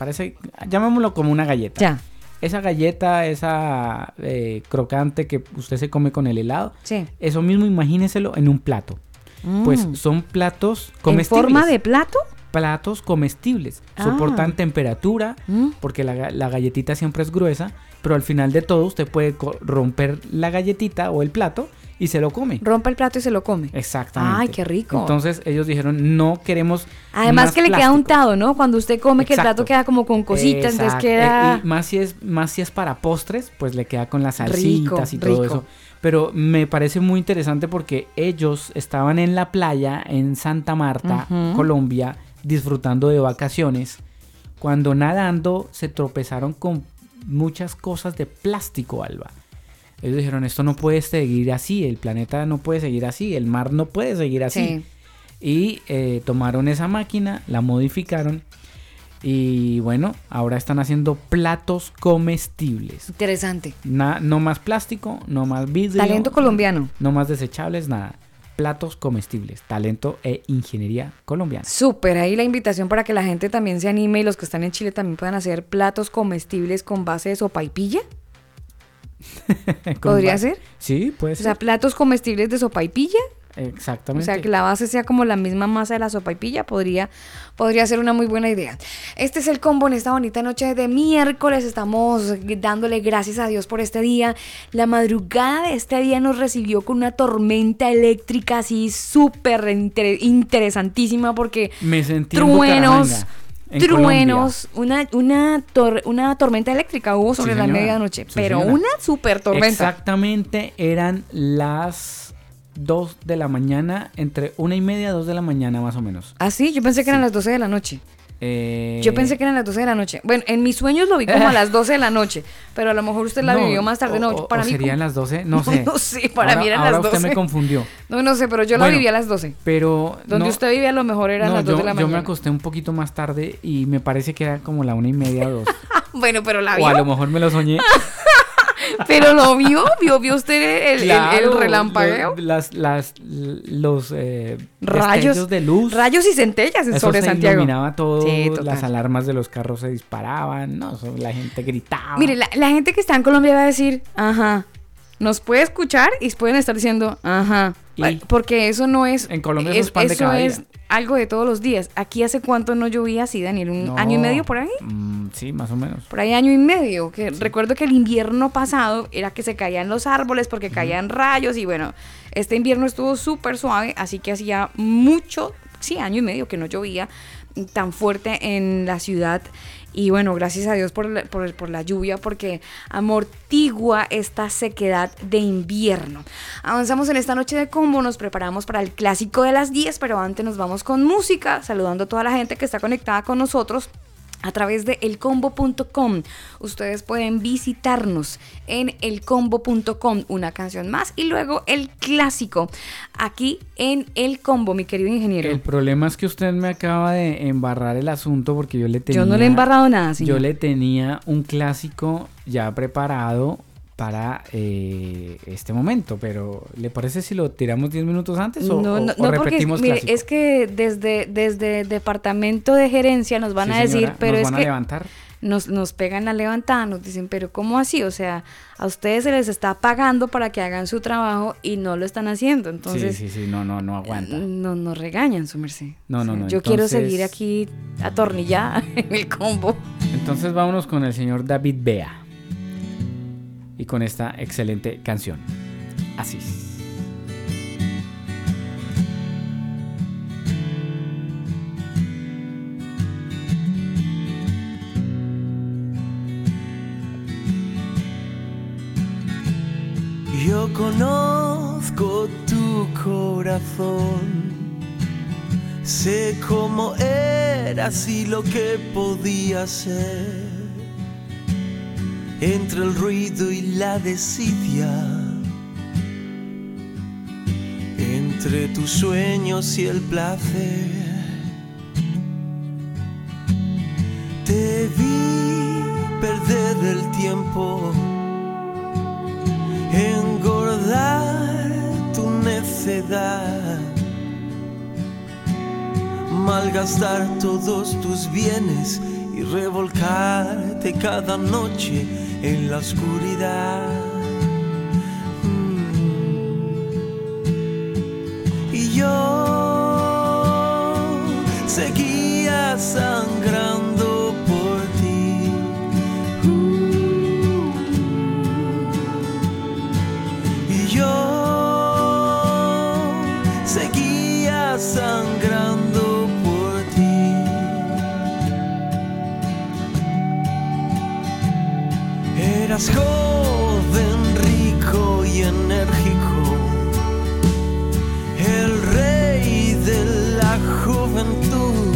Ese- llamémoslo como una galleta. ya. Esa galleta, esa eh, crocante que usted se come con el helado, Sí. eso mismo imagíneselo en un plato. Pues Mm. son platos ¿En comestibles. forma de plato? platos comestibles. Ah. Soportan temperatura, Mm. porque la, la galletita siempre es gruesa, pero al final de todo usted puede romper la galletita o el plato y se lo come. Rompe el plato y se lo come. Exactamente. Ay, qué rico. Entonces ellos dijeron, no queremos. Además más que le queda plástico". untado, ¿no? Cuando usted come que el plato queda como con cositas, entonces queda... Eh, y más si es más si es para postres, pues le queda con las Rico, salsitas y todo rico. eso. Pero me parece muy interesante porque ellos estaban en la playa en Santa Marta. Colombia, disfrutando de vacaciones, cuando nadando se tropezaron con muchas cosas de plástico, Alba. Ellos dijeron, esto no puede seguir así, el planeta no puede seguir así, el mar no puede seguir así. Sí. Y eh, tomaron esa máquina, la modificaron y bueno, ahora están haciendo platos comestibles. Interesante. Na- no más plástico, no más vidrio. Talento colombiano. No más desechables, nada. Platos comestibles, talento e ingeniería colombiana. Súper, ahí la invitación para que la gente también se anime y los que están en Chile también puedan hacer platos comestibles con base de sopaipilla. ¿Podría ser? Sí, puede O sea, ser. platos comestibles de sopaipilla. O Exactamente. sea, que la base sea como la misma masa de la sopaipilla podría, podría ser una muy buena idea. Este es el combo en esta bonita noche de miércoles. Estamos dándole gracias a Dios por este día. La madrugada de este día nos recibió con una tormenta eléctrica así súper inter- interesantísima porque Me sentí en truenos, en truenos, una, una, tor- una tormenta eléctrica hubo sobre Sí, la medianoche, Sí, pero señora. una super tormenta. Exactamente, eran las 2 de la mañana, entre una y media, 2 de la mañana más o menos. Ah, sí, yo pensé que eran las 12 de la noche. Eh, Yo pensé que eran las 12 de la noche. Bueno, en mis sueños lo vi como a las 12 de la noche, pero a lo mejor usted la no, vivió más tarde. No, o- o- para o mí serían como- las 12, no sé. No sé, para Ahora- mí eran ahora las usted 12. me confundió. No, no sé, pero yo la Bueno, viví a las 12. Pero Donde no- usted vivía a lo mejor eran no, las 2 yo, de la yo me mañana. acosté un poquito más tarde y me parece que era como la una y media, dos. Bueno, pero la o a lo mejor me lo soñé. Pero lo vio, vio, vio usted el, el- el Claro, relampagueo. las, las, los eh, Rayos de luz. Rayos y centellas Eso sobre se Santiago. iluminaba todo, Sí, las alarmas de los carros se disparaban, no, la gente gritaba. Mire, la, la gente que está en Colombia va a decir, ajá, nos puede escuchar y pueden estar diciendo, ajá. Y- Porque eso no es. En Colombia eso es pan de cada es día. Algo de todos los días. Aquí hace cuánto no llovía así, Daniel, un No, año y medio por ahí. mm, sí, más o menos. Por ahí año y medio. Que recuerdo que el invierno pasado era que se caían los árboles porque caían rayos y bueno, este invierno estuvo súper suave, así que hacía mucho, sí, año y medio que no llovía tan fuerte en la ciudad. Y bueno, gracias a Dios por la, por, por la lluvia porque amortigua esta sequedad de invierno. Avanzamos en esta noche de combo, nos preparamos para el clásico de las 10, pero antes nos vamos con música, saludando a toda la gente que está conectada con nosotros a través de elcombo.com. Ustedes pueden visitarnos en elcombo.com, una canción más y luego el clásico aquí en El Combo, mi querido ingeniero. El problema es que usted me acaba de embarrar el asunto porque yo le tenía... Yo no le he embarrado nada, señor. Yo le tenía un clásico ya preparado para eh, este momento, pero ¿le parece si lo tiramos 10 minutos antes o, no, no, o no, porque repetimos mire, clásico? es que desde, desde departamento de gerencia nos van Sí, a decir, señora, pero nos es van a que levantar. nos, nos pegan la levantada, nos dicen, pero ¿cómo así? O sea, a ustedes se les está pagando para que hagan su trabajo y no lo están haciendo. Entonces, sí, sí, sí, no, no, no aguanta. no nos regañan, su merced. No, no, O sea, no, Yo quiero seguir aquí atornillada en el combo. Entonces vámonos con el señor David Bea y con esta excelente canción. Así. Yo conozco tu corazón. Sé cómo eras y lo que podía ser entre el ruido y la desidia, entre tus sueños y el placer. Te vi perder el tiempo, engordar tu necedad, malgastar todos tus bienes y revolcarte cada noche en la oscuridad. Mm. Y yo Eras joven, rico y enérgico, el rey de la juventud,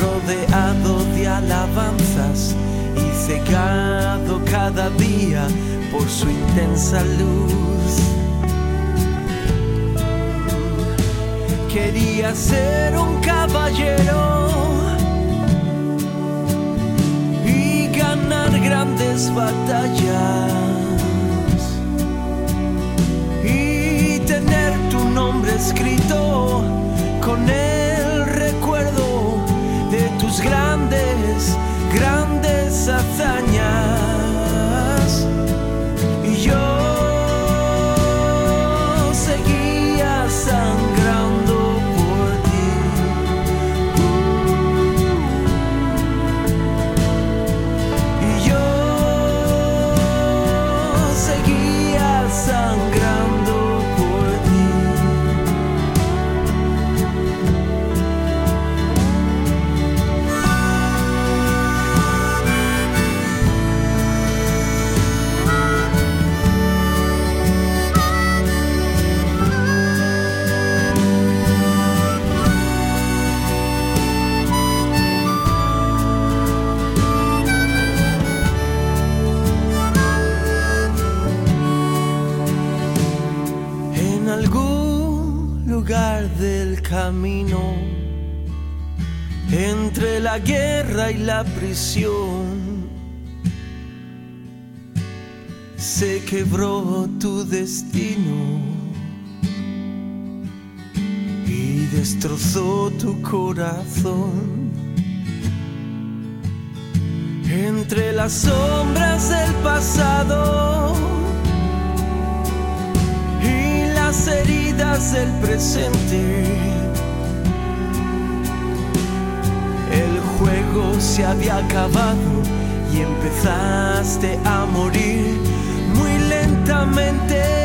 rodeado de alabanzas y cegado cada día por su intensa luz. Quería ser un caballero grandes batallas y tener tu nombre escrito con el recuerdo de tus grandes, grandes hazañas. Camino, entre la guerra y la prisión, se quebró tu destino y destrozó tu corazón. Entre las sombras del pasado y las heridas del presente. Se había acabado y empezaste a morir muy lentamente.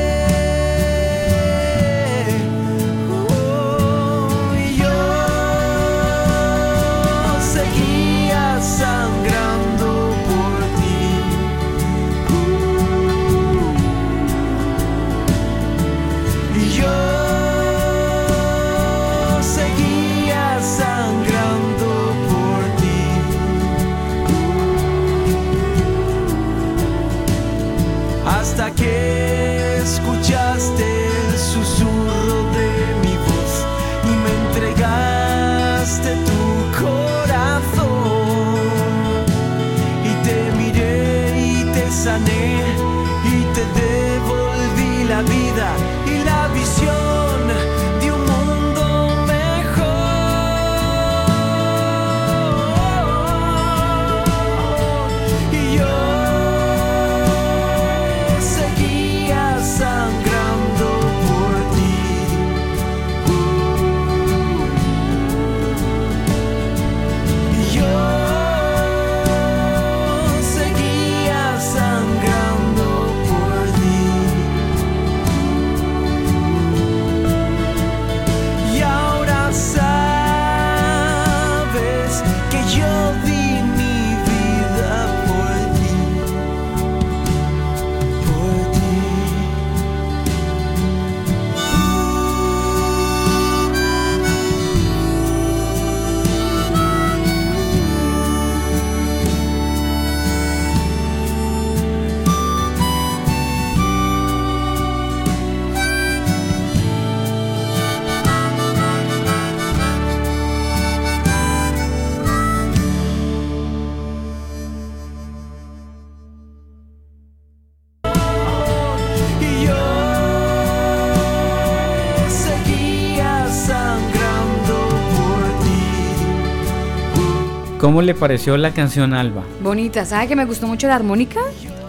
¿Cómo le pareció la canción Alba? Bonita. ¿Sabe que me gustó mucho la armónica?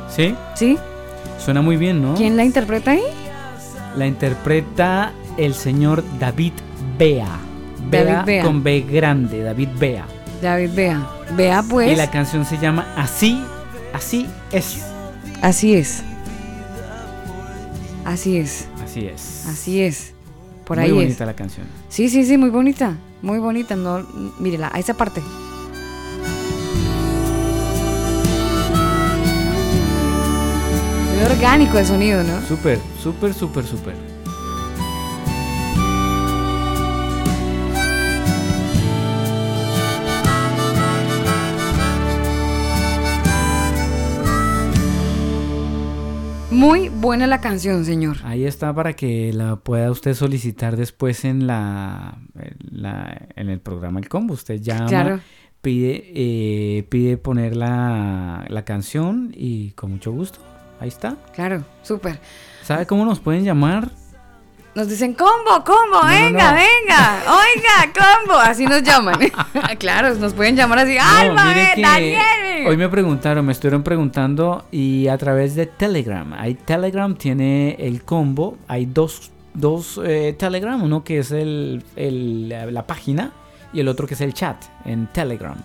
¿Sí? ¿Sí? Suena muy bien, ¿no? ¿Quién la interpreta ahí? La interpreta el señor David Bea. David Bea Bea. con B grande, David Bea. David Vea. Vea pues. Y la canción se llama Así, así es. Así es. Así es. Así es. Así es. Por muy ahí bonita es. la canción. Sí, sí, sí, muy bonita. Muy bonita. No, mírela, a esa parte. Muy orgánico el sonido, ¿no? Súper, súper, súper, súper. Muy buena la canción, señor. Ahí está para que la pueda usted solicitar después en la, en, la- en el programa El Combo. Usted llama, Claro. pide, eh, pide poner la, la canción y con mucho gusto. Ahí está. Claro, súper. ¿Sabe cómo nos pueden llamar? Nos dicen combo, combo, no, venga, no. venga, oiga, combo. Así nos llaman. claro, nos pueden llamar así. Mire eh, Daniel. Hoy me preguntaron, me estuvieron preguntando y a través de Telegram. Hay Telegram, tiene el combo. Hay dos, dos eh, Telegram, uno que es el, el- la, la página y el otro que es el chat en Telegram.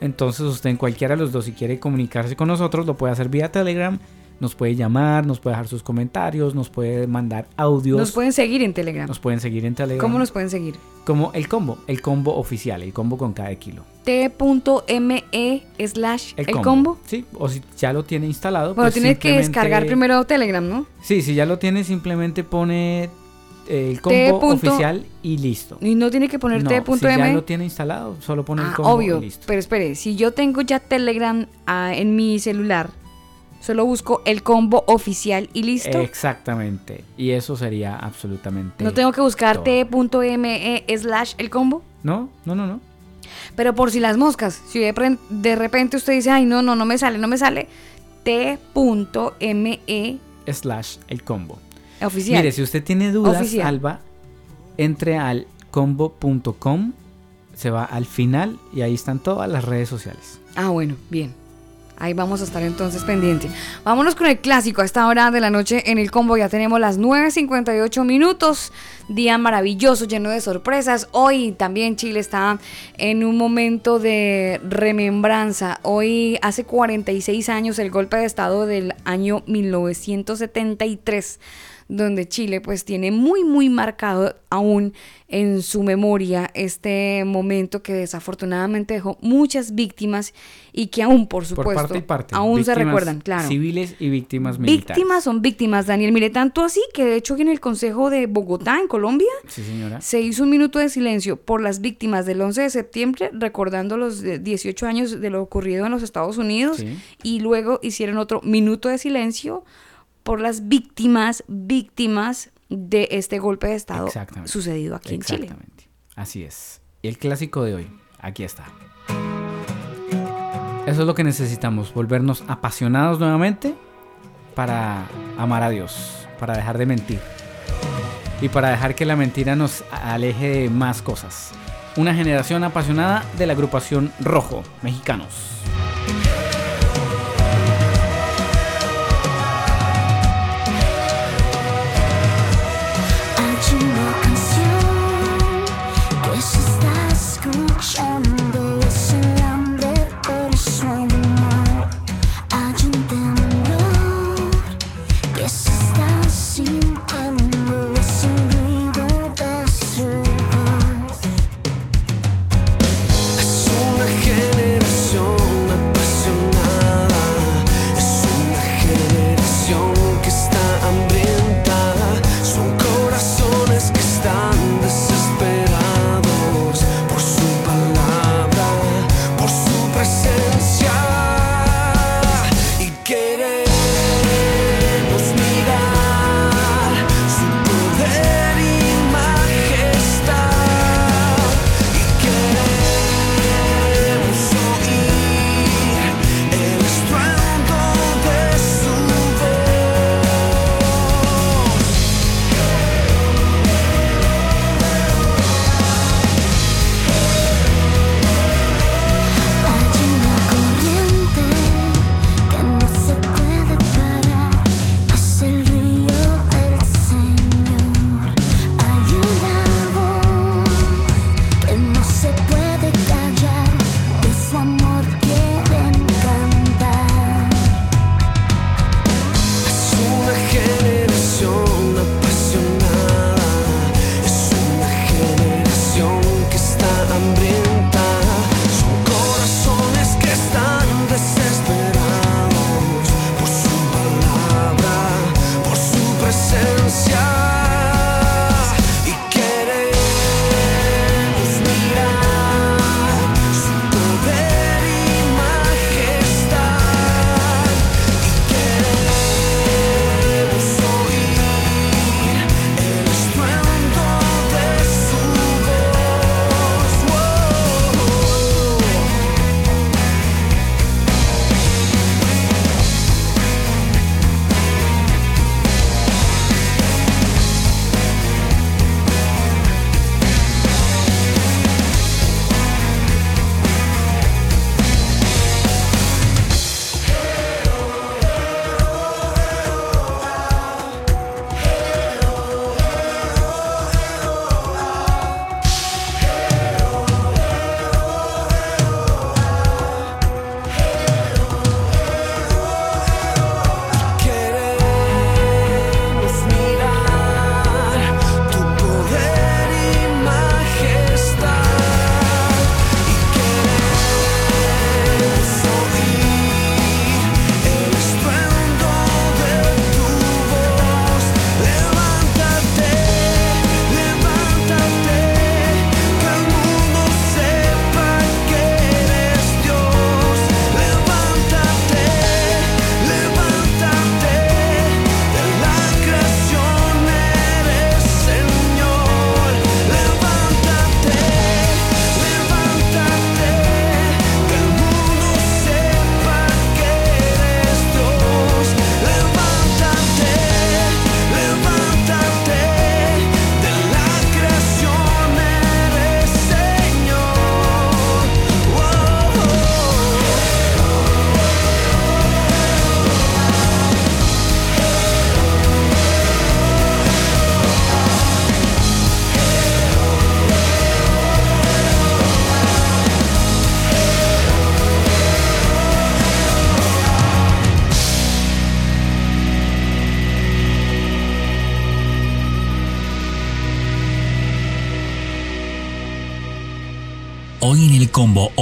Entonces usted en cualquiera de los dos, si quiere comunicarse con nosotros, lo puede hacer vía Telegram. Nos puede llamar, nos puede dejar sus comentarios, nos puede mandar audios. Nos pueden seguir en Telegram. nos pueden seguir en Telegram. ¿Cómo nos pueden seguir? Como el combo, el combo oficial, el combo con cada kilo. T.me slash el, combo. Sí, o si ya lo tiene instalado. Bueno, pues tienes que descargar primero Telegram, ¿no? Sí, si ya lo tiene, simplemente pone eh, el combo punto- oficial y listo. Y no tiene que poner No, T.me. si ya lo tiene instalado, solo pone el Ah, combo obvio. y listo. Pero espere, si yo tengo ya Telegram ah, en mi celular, solo busco el combo oficial y listo. Exactamente. Y eso sería absolutamente. no tengo que buscar. T.me slash el combo. No, no, no, no. Pero por si las moscas, si de, repente usted dice, ay, no, no, no me sale, no me sale, T.me Slash el combo. oficial. Mire, si usted tiene dudas, Oficial. Alba, entre al combo.com, se va al final y ahí están todas las redes sociales. Ah, bueno, bien. Ahí vamos a estar entonces pendiente. Vámonos con el clásico a esta hora de la noche en el combo. Ya tenemos las 9.58 minutos. Día maravilloso, lleno de sorpresas. Hoy también Chile está en un momento de remembranza. Hoy hace 46 años el golpe de estado del año 1973 donde Chile pues tiene muy muy marcado aún en su memoria este momento que desafortunadamente dejó muchas víctimas y que aún por supuesto Por parte y parte. aún se recuerdan, claro. Civiles y víctimas militares. Víctimas son víctimas, Daniel. Mire, tanto así que de hecho en el Consejo de Bogotá, en Colombia, Sí, señora. se hizo un minuto de silencio por las víctimas del 11 de septiembre, recordando los de 18 años de lo ocurrido en los Estados Unidos, Sí. y luego hicieron otro minuto de silencio por las víctimas, víctimas de este golpe de Estado sucedido aquí en Chile. Exactamente. Así es. Y el clásico de hoy, aquí está. Eso es lo que necesitamos, volvernos apasionados nuevamente para amar a Dios, para dejar de mentir y para dejar que la mentira nos aleje de más cosas. Una generación apasionada de la agrupación Rojo, mexicanos.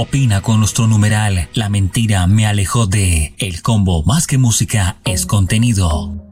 Opina con nuestro numeral La mentira me alejó de El combo más que música es contenido.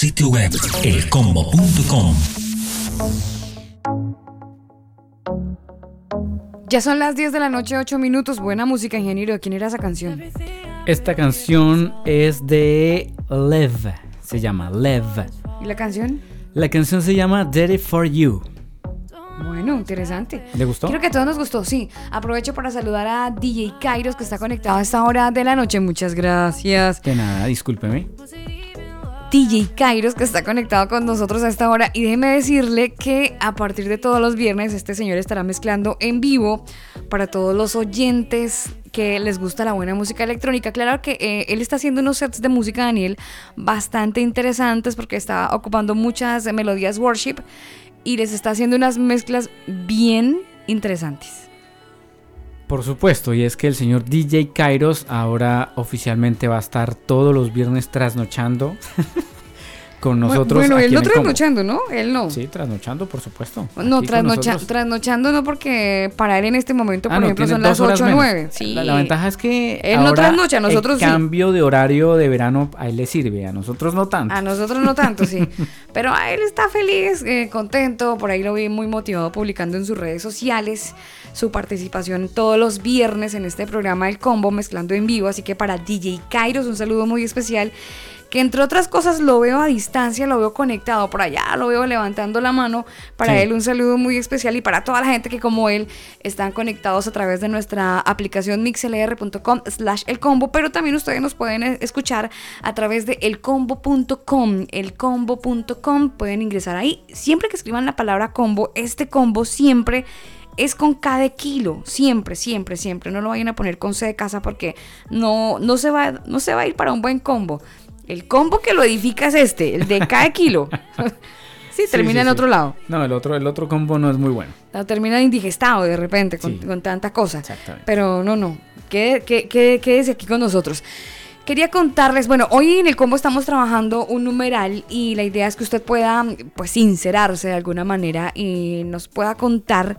Sitio web elcombo.com. Ya son las 10 de la noche, 8 minutos. Buena música, ingeniero. ¿De quién era esa canción? Esta canción es de Lev. Se llama Lev. ¿Y la canción? La canción se llama Dirty for You. Bueno, interesante. ¿Le gustó? Creo que a todos nos gustó, sí. Aprovecho para saludar a DJ Kairos que está conectado a esta hora de la noche. Muchas gracias. De nada, discúlpeme. DJ Kairos que está conectado con nosotros a esta hora y déjeme decirle que a partir de todos los viernes este señor estará mezclando en vivo para todos los oyentes que les gusta la buena música electrónica. Claro que eh, él está haciendo unos sets de música, Daniel, bastante interesantes porque está ocupando muchas melodías worship y les está haciendo unas mezclas bien interesantes. Por supuesto, y es que el señor DJ Kairos ahora oficialmente va a estar todos los viernes trasnochando con nosotros. Bueno, él no trasnochando, ¿no? Él no. Sí, trasnochando, por supuesto. No, trasnocha- trasnochando no porque para él en este momento, por Ah, no, ejemplo, son las dos horas 8 o menos. 9. Sí. La, la ventaja es que Él no trasnocha, nosotros el sí. cambio de horario de verano a él le sirve, a nosotros no tanto. A nosotros no tanto, sí. Pero a él está feliz, eh, contento. Por ahí lo vi muy motivado publicando en sus redes sociales su participación todos los viernes en este programa del combo mezclando en vivo. Así que para DJ Kairos un saludo muy especial. Que entre otras cosas lo veo a distancia, lo veo conectado por allá, lo veo levantando la mano. Para Sí. él un saludo muy especial y para toda la gente que como él están conectados a través de nuestra aplicación mixlr.com slash el combo, pero también ustedes nos pueden eh, escuchar a través de elcombo.com, elcombo.com, pueden ingresar ahí. Siempre que escriban la palabra combo, este combo siempre es con cada kilo, siempre, siempre, siempre. No lo vayan a poner con C de casa porque no, no, se va, no se va a ir para un buen combo. El combo que lo edifica es este, el de cada kilo. sí, termina Sí, en otro sí. lado. No, el otro, el otro combo no es muy bueno. No, termina indigestado de repente con, con tanta cosa. Exactamente. Pero no, no. Quede- que- que- Quédese aquí con nosotros. Quería contarles, bueno, hoy en el combo estamos trabajando un numeral y la idea es que usted pueda, pues, sincerarse de alguna manera y nos pueda contar,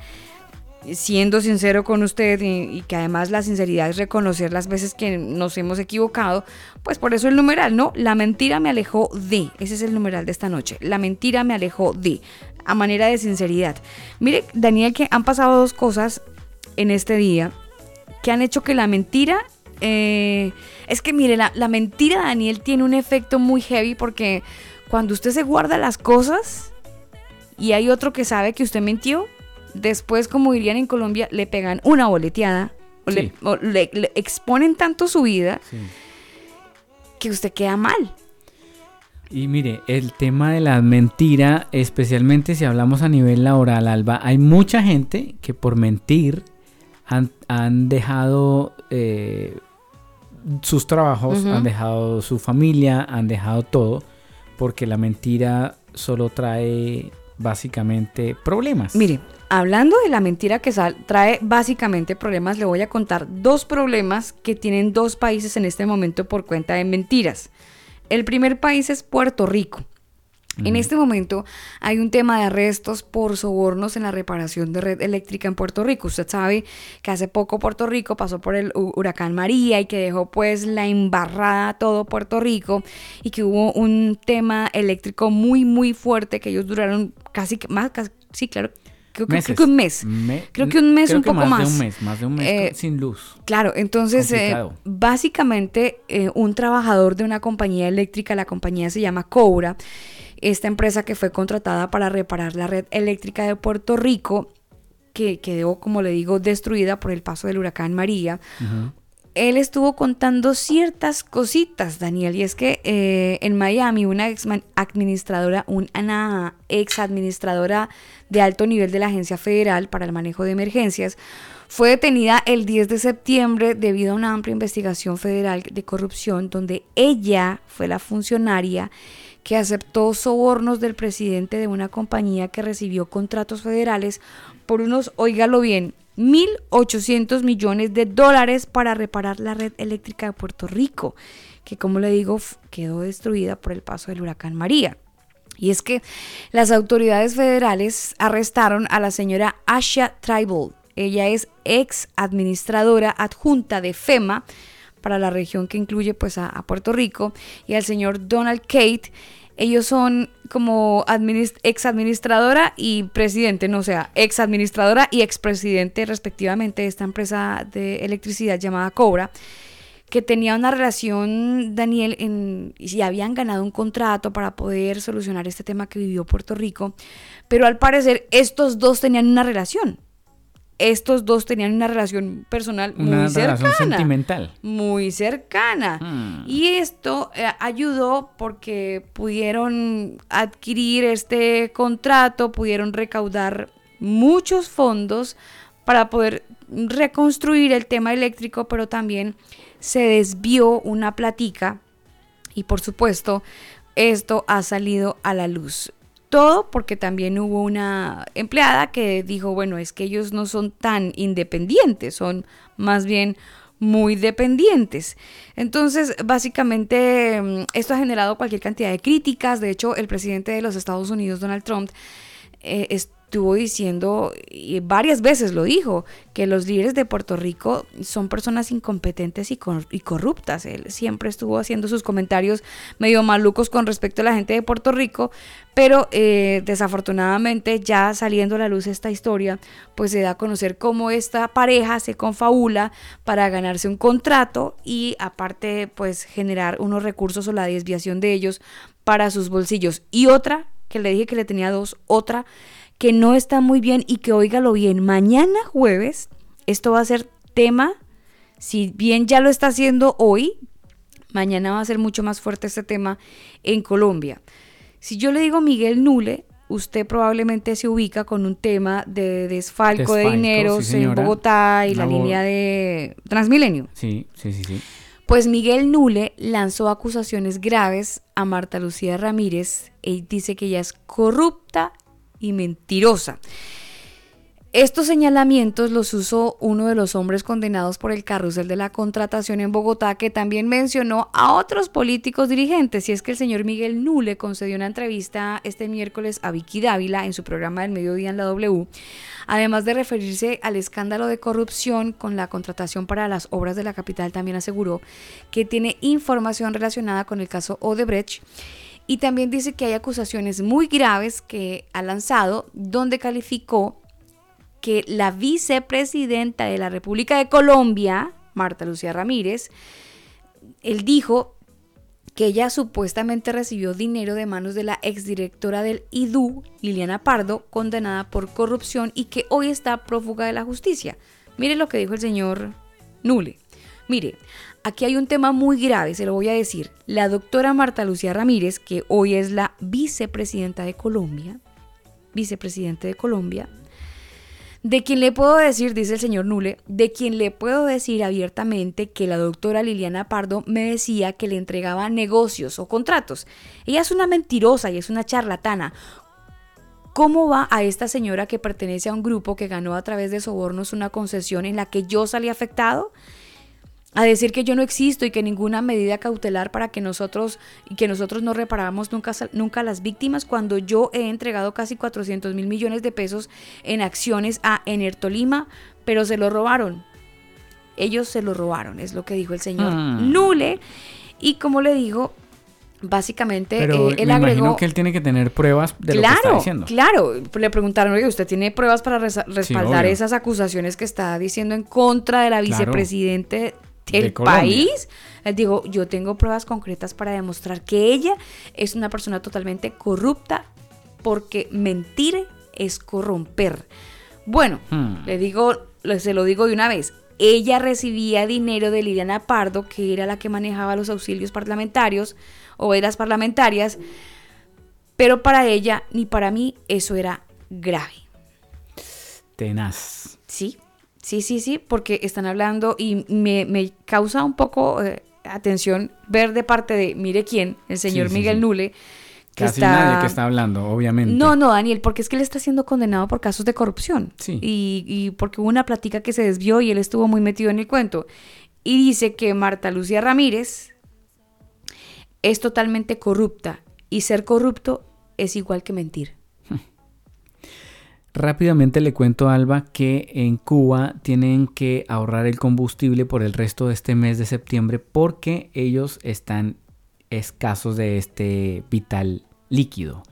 siendo sincero con usted y, que además la sinceridad es reconocer las veces que nos hemos equivocado, pues por eso el numeral, ¿no? La mentira me alejó de, ese es el numeral de esta noche, la mentira me alejó de, a manera de sinceridad. Mire, Daniel, que han pasado dos cosas en este día que han hecho que la mentira... eh, es que mire, la, la mentira, Daniel, tiene un efecto muy heavy porque cuando usted se guarda las cosas y hay otro que sabe que usted mintió, después, como dirían en Colombia, le pegan una boleteada o, le, Sí. o le- le exponen tanto su vida Sí. que usted queda mal. Y mire, el tema de la mentira, especialmente si hablamos a nivel laboral, Alba, hay mucha gente que por mentir han, han dejado eh, sus trabajos, han dejado su familia, han dejado todo, porque la mentira solo trae básicamente problemas. Mire, hablando de la mentira que sal- trae básicamente problemas, le voy a contar dos problemas que tienen dos países en este momento por cuenta de mentiras. El primer país es Puerto Rico. En este momento hay un tema de arrestos por sobornos en la reparación de red eléctrica en Puerto Rico. Usted sabe que hace poco Puerto Rico pasó por el hu- huracán María y que dejó pues la embarrada a todo Puerto Rico y que hubo un tema eléctrico muy muy fuerte que ellos duraron casi más, casi- sí claro, creo que, creo que un mes. Me- creo que un mes, creo un que poco más. más. de un mes, más de un mes Eh, sin luz. Claro, entonces eh, básicamente eh, un trabajador de una compañía eléctrica, la compañía se llama Cobra, esta empresa que fue contratada para reparar la red eléctrica de Puerto Rico, que quedó, como le digo, destruida por el paso del huracán María. Él estuvo contando ciertas cositas, Daniel, y es que eh, en Miami una ex administradora, una ex administradora de alto nivel de la Agencia Federal para el Manejo de Emergencias, fue detenida el 10 de septiembre debido a una amplia investigación federal de corrupción donde ella fue la funcionaria que aceptó sobornos del presidente de una compañía que recibió contratos federales por unos, óigalo bien, 1.800 millones de dólares para reparar la red eléctrica de Puerto Rico, que como le digo quedó destruida por el paso del huracán María. Y es que las autoridades federales arrestaron a la señora Asha Tribal. Ella es ex administradora adjunta de FEMA para la región que incluye pues a, a Puerto Rico y al señor Donald Kate. Ellos son como ex administradora y presidente, no sea, ex administradora y ex presidente respectivamente de esta empresa de electricidad llamada Cobra que tenía una relación, Daniel, en, y habían ganado un contrato para poder solucionar este tema que vivió Puerto Rico, pero al parecer estos dos tenían una relación. Estos dos tenían una relación personal Una muy cercana. relación sentimental. Muy cercana. Hmm. Y esto eh, ayudó porque pudieron adquirir este contrato, pudieron recaudar muchos fondos para poder reconstruir el tema eléctrico, pero también se desvió una platica y por supuesto esto ha salido a la luz. Todo porque también hubo una empleada que dijo, bueno, es que ellos no son tan independientes, son más bien muy dependientes. Entonces, básicamente, mm, esto ha generado cualquier cantidad de críticas. De hecho, el presidente de los Estados Unidos, Donald Trump, eh, estuvo diciendo, y varias veces lo dijo, que los líderes de Puerto Rico son personas incompetentes y, cor- y corruptas. Él siempre estuvo haciendo sus comentarios medio malucos con respecto a la gente de Puerto Rico, pero eh, desafortunadamente ya saliendo a la luz esta historia, pues se da a conocer cómo esta pareja se confabula para ganarse un contrato y aparte pues generar unos recursos o la desviación de ellos para sus bolsillos. Y otra, que le dije que le tenía dos, otra que no está muy bien y que óigalo bien, mañana jueves esto va a ser tema, si bien ya lo está haciendo hoy, mañana va a ser mucho más fuerte este tema en Colombia. Si yo le digo Miguel Nule, usted probablemente se ubica con un tema de desfalco, de Desfalco, dinero sí, en. Bogotá y la bo- línea de Transmilenio. Sí, sí, sí, sí. Pues Miguel Nule lanzó acusaciones graves a Marta Lucía Ramírez y dice que ella es corrupta y mentirosa. Estos señalamientos los usó uno de los hombres condenados por el carrusel de la contratación en Bogotá, que también mencionó a otros políticos dirigentes. Y es que el señor Miguel Nule concedió una entrevista este miércoles a Vicky Dávila en su programa del mediodía en la W, además de referirse al escándalo de corrupción con la contratación para las obras de la capital, también aseguró que tiene información relacionada con el caso Odebrecht. Y también dice que hay acusaciones muy graves que ha lanzado, donde calificó que la vicepresidenta de la República de Colombia, Marta Lucía Ramírez, él dijo que ella supuestamente recibió dinero de manos de la exdirectora del IDU, Liliana Pardo, condenada por corrupción y que hoy está prófuga de la justicia. Mire lo que dijo el señor Nule. Mire, aquí hay un tema muy grave, se lo voy a decir. La doctora Marta Lucía Ramírez, que hoy es la vicepresidenta de Colombia, vicepresidente de Colombia, de quien le puedo decir, dice el señor Nule, de quien le puedo decir abiertamente que la doctora Liliana Pardo me decía que le entregaba negocios o contratos. Ella es una mentirosa y es una charlatana. ¿Cómo va a esta señora que pertenece a un grupo que ganó a través de sobornos una concesión en la que yo salí afectado? A decir que yo no existo y que ninguna medida cautelar para que nosotros y que nosotros no reparamos nunca, nunca a las víctimas cuando yo he entregado casi 400 mil millones de pesos en acciones a Enertolima, pero se lo robaron. Ellos se lo robaron, es lo que dijo el señor Hmm. Nule. Y como le digo, básicamente Pero eh, él me agregó... imagino que él tiene que tener pruebas de lo que está Claro, diciendo. claro. Le preguntaron, oye, ¿usted tiene pruebas para respaldar esas acusaciones que está diciendo en contra de la Claro. vicepresidente De Colombia. país? Les digo, yo tengo pruebas concretas para demostrar que ella es una persona totalmente corrupta porque mentir es corromper. Bueno, Hmm. le digo, se lo digo de una vez. Ella recibía dinero de Liliana Pardo, que era la que manejaba los auxilios parlamentarios o eras parlamentarias, pero para ella ni para mí eso era grave. Tenaz. Sí, sí, sí, sí, porque están hablando y me, me causa un poco eh, atención ver de parte de, mire quién, el señor Sí, sí, Miguel sí. Nule, que Casi está... nadie que está hablando, obviamente. No, no, Daniel, porque es que él está siendo condenado por casos de corrupción. Sí. Y, y porque hubo una plática que se desvió y él estuvo muy metido en el cuento. Y dice que Marta Lucía Ramírez es totalmente corrupta. Y ser corrupto es igual que mentir. Rápidamente le cuento a Alba que en Cuba tienen que ahorrar el combustible por el resto de este mes de septiembre porque ellos están escasos de este vital líquido.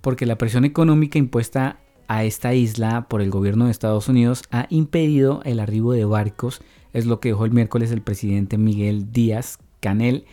Porque la presión económica impuesta a esta isla por el gobierno de Estados Unidos ha impedido el arribo de barcos, es lo que dijo el miércoles el presidente Miguel Díaz Canel.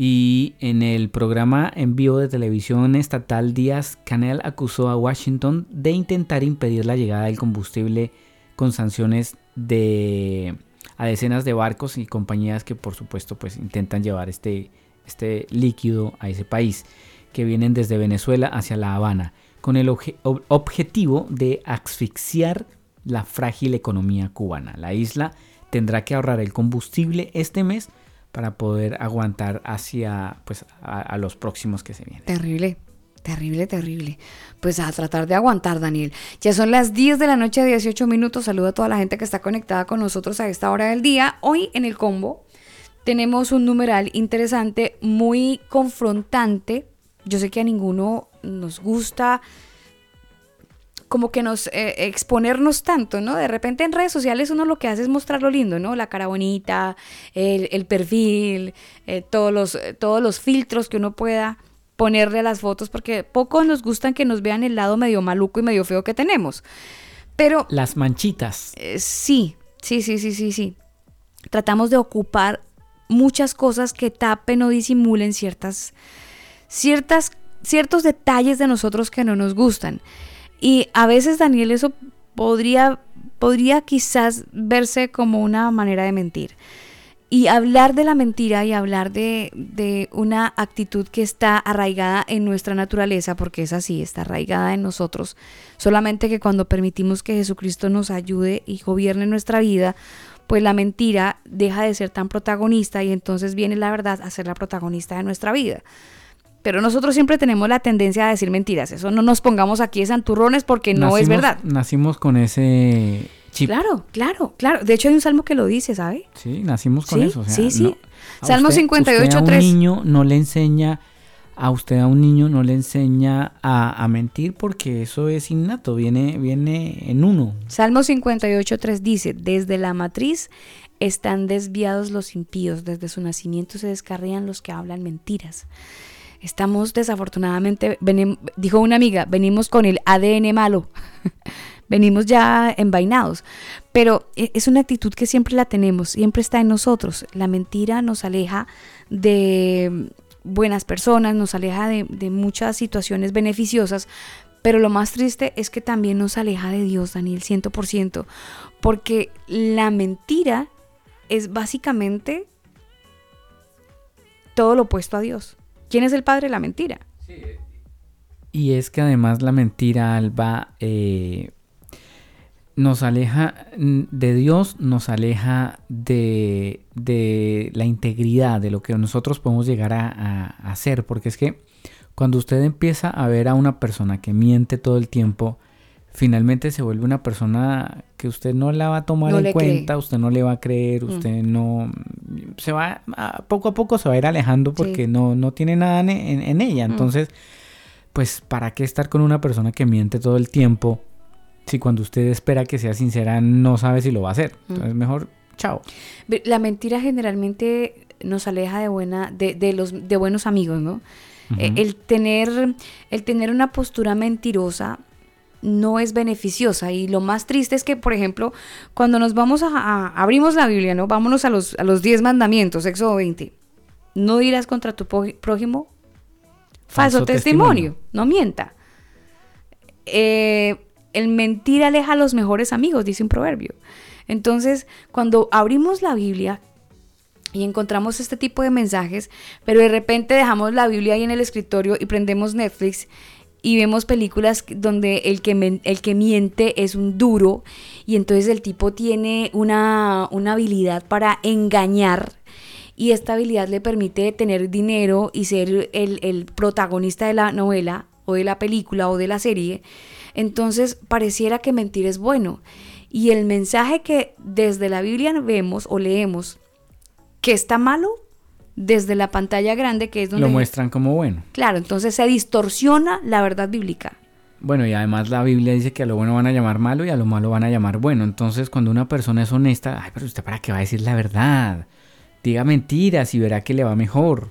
Y en el programa en vivo de televisión estatal Díaz Canel acusó a Washington de intentar impedir la llegada del combustible con sanciones de a decenas de barcos y compañías que por supuesto pues intentan llevar este, este líquido a ese país que vienen desde Venezuela hacia La Habana con el obje- ob- objetivo de asfixiar la frágil economía cubana. La isla tendrá que ahorrar el combustible este mes para poder aguantar hacia pues a, los próximos que se vienen. Terrible, Terrible, terrible. Pues a tratar de aguantar, Daniel. Ya son las 10 de la noche, 18 minutos. Saludo a toda la gente que está conectada con nosotros a esta hora del día. Hoy en el combo tenemos un numeral interesante, muy confrontante. Yo sé que a ninguno nos gusta como que nos eh, exponernos tanto, ¿no? De repente en redes sociales uno lo que hace es mostrar lo lindo, ¿no? La cara bonita, el, el perfil, eh, todos, los, eh, todos los filtros que uno pueda ponerle a las fotos, porque pocos nos gustan que nos vean el lado medio maluco y medio feo que tenemos. Pero Las manchitas. eh, sí, sí, sí, sí, sí, sí. Tratamos de ocupar muchas cosas que tapen o disimulen ciertas, ciertas, ciertos detalles de nosotros que no nos gustan. Y a veces, Daniel, eso podría, podría quizás verse como una manera de mentir. Y hablar de la mentira y hablar de, de una actitud que está arraigada en nuestra naturaleza, porque es así, está arraigada en nosotros, solamente que cuando permitimos que Jesucristo nos ayude y gobierne nuestra vida, pues la mentira deja de ser tan protagonista y entonces viene la verdad a ser la protagonista de nuestra vida. Pero nosotros siempre tenemos la tendencia a decir mentiras, eso no nos pongamos aquí de santurrones porque no es verdad. Nacimos con ese chip. Claro, claro, claro. De hecho hay un salmo que lo dice, ¿sabe? Sí, nacimos con Sí, eso. o sea, sí, sí. no- Salmo usted- 58, usted a un 3. niño no le enseña, a usted a un niño no le enseña a, a mentir porque eso es innato, viene, viene en uno. Salmo 58.3 dice, desde la matriz están desviados los impíos, desde su nacimiento se descarrían los que hablan mentiras. Estamos desafortunadamente, dijo una amiga, venimos con el ADN malo, venimos ya envainados, pero e- es una actitud que siempre la tenemos, siempre está en nosotros. La mentira nos aleja de buenas personas, nos aleja de, de muchas situaciones beneficiosas, pero lo más triste es que también nos aleja de Dios, Daniel, 100%, porque la mentira es básicamente todo lo opuesto a Dios. ¿Quién es el padre de la mentira? Y es que además la mentira, Alba, eh, nos aleja mm, de Dios, nos aleja de, de la integridad, de lo que nosotros podemos llegar a, a- a hacer. Porque es que cuando usted empieza a ver a una persona que miente todo el tiempo, finalmente se vuelve una persona que usted no la va a tomar No en cuenta, cree. usted no le va a creer, Mm. usted no... Se va, a- poco a poco se va a ir alejando porque no, no tiene nada en, en- en ella. Mm. Entonces pues ¿para qué estar con una persona que miente todo el tiempo si cuando usted espera que sea sincera no sabe si lo va a hacer? Mm. Entonces mejor, chao. La mentira generalmente nos aleja de buena, de, de los de buenos amigos, ¿no? Eh, El tener, el tener una postura mentirosa no es beneficiosa. Y lo más triste es que, por ejemplo, cuando nos vamos a, a- abrimos la Biblia, ¿no? Vámonos a los, a los 10 mandamientos, Éxodo 20. No dirás contra tu prójimo falso, Falso testimonio. testimonio. no mienta. Eh, el mentir aleja a los mejores amigos, dice un proverbio. Entonces, cuando abrimos la Biblia y encontramos este tipo de mensajes, pero de repente dejamos la Biblia ahí en el escritorio y prendemos Netflix y vemos películas donde el que, el que miente es un duro y entonces el tipo tiene una, una habilidad para engañar y esta habilidad le permite tener dinero y ser el, el protagonista de la novela o de la película o de la serie. Entonces pareciera que mentir es bueno. Y el mensaje que desde la Biblia vemos o leemos que está malo, desde la pantalla grande, que es donde... Lo muestran como bueno. Claro, entonces se distorsiona la verdad bíblica. Bueno, y además la Biblia dice que a lo bueno van a llamar malo y a lo malo van a llamar bueno. Entonces, cuando una persona es honesta, ay, pero usted para qué va a decir la verdad. Diga mentiras y verá que le va mejor.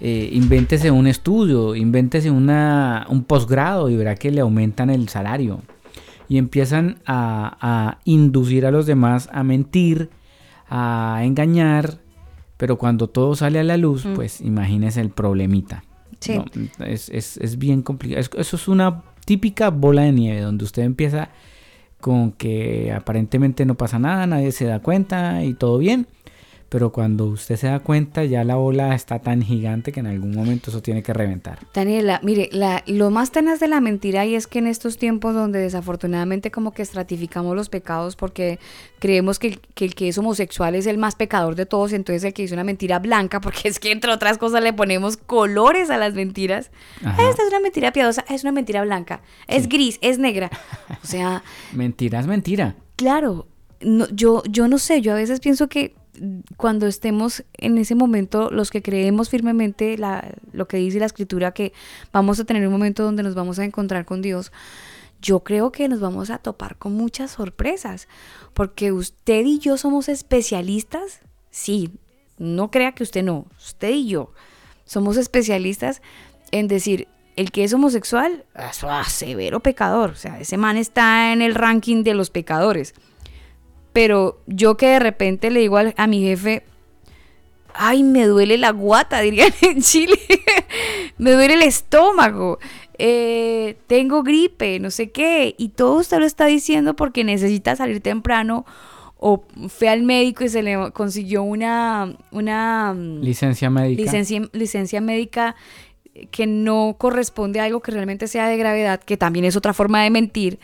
Eh, invéntese un estudio, invéntese una, un posgrado y verá que le aumentan el salario. Y empiezan a, a inducir a los demás a mentir, a engañar, pero cuando todo sale a la luz, Mm. pues imagínese el problemita. Sí. ¿no? Es, es- es bien complicado. Es- eso es una típica bola de nieve donde usted empieza con que aparentemente no pasa nada, nadie se da cuenta y todo bien. Pero cuando usted se da cuenta ya la ola está tan gigante que en algún momento eso tiene que reventar. Daniela, mire, la, lo más tenaz de la mentira y es que en estos tiempos donde desafortunadamente como que estratificamos los pecados porque creemos que el, que el que es homosexual es el más pecador de todos, entonces el que dice una mentira blanca, porque es que entre otras cosas le ponemos colores a las mentiras. Ajá. Esta es una mentira piadosa, es una mentira blanca, es gris, es negra. O sea, Mentira es mentira. Claro, no, yo, yo no sé, yo a veces pienso que cuando estemos en ese momento, los que creemos firmemente la, lo que dice la escritura, que vamos a tener un momento donde nos vamos a encontrar con Dios, yo creo que nos vamos a topar con muchas sorpresas, porque usted y yo somos especialistas, sí, no crea que usted no, usted y yo somos especialistas en decir, el que es homosexual, ah, severo pecador, o sea, ese man está en el ranking de los pecadores. Pero yo que de repente le digo al- a, mi jefe, ay, me duele la guata, dirían en Chile, me duele el estómago, eh, tengo gripe, no sé qué, y todo usted lo está diciendo porque necesita salir temprano o fue al médico y se le consiguió una, una mm, Licencia médica. licencia, licencia médica que no corresponde a algo que realmente sea de gravedad, que también es otra forma de mentir,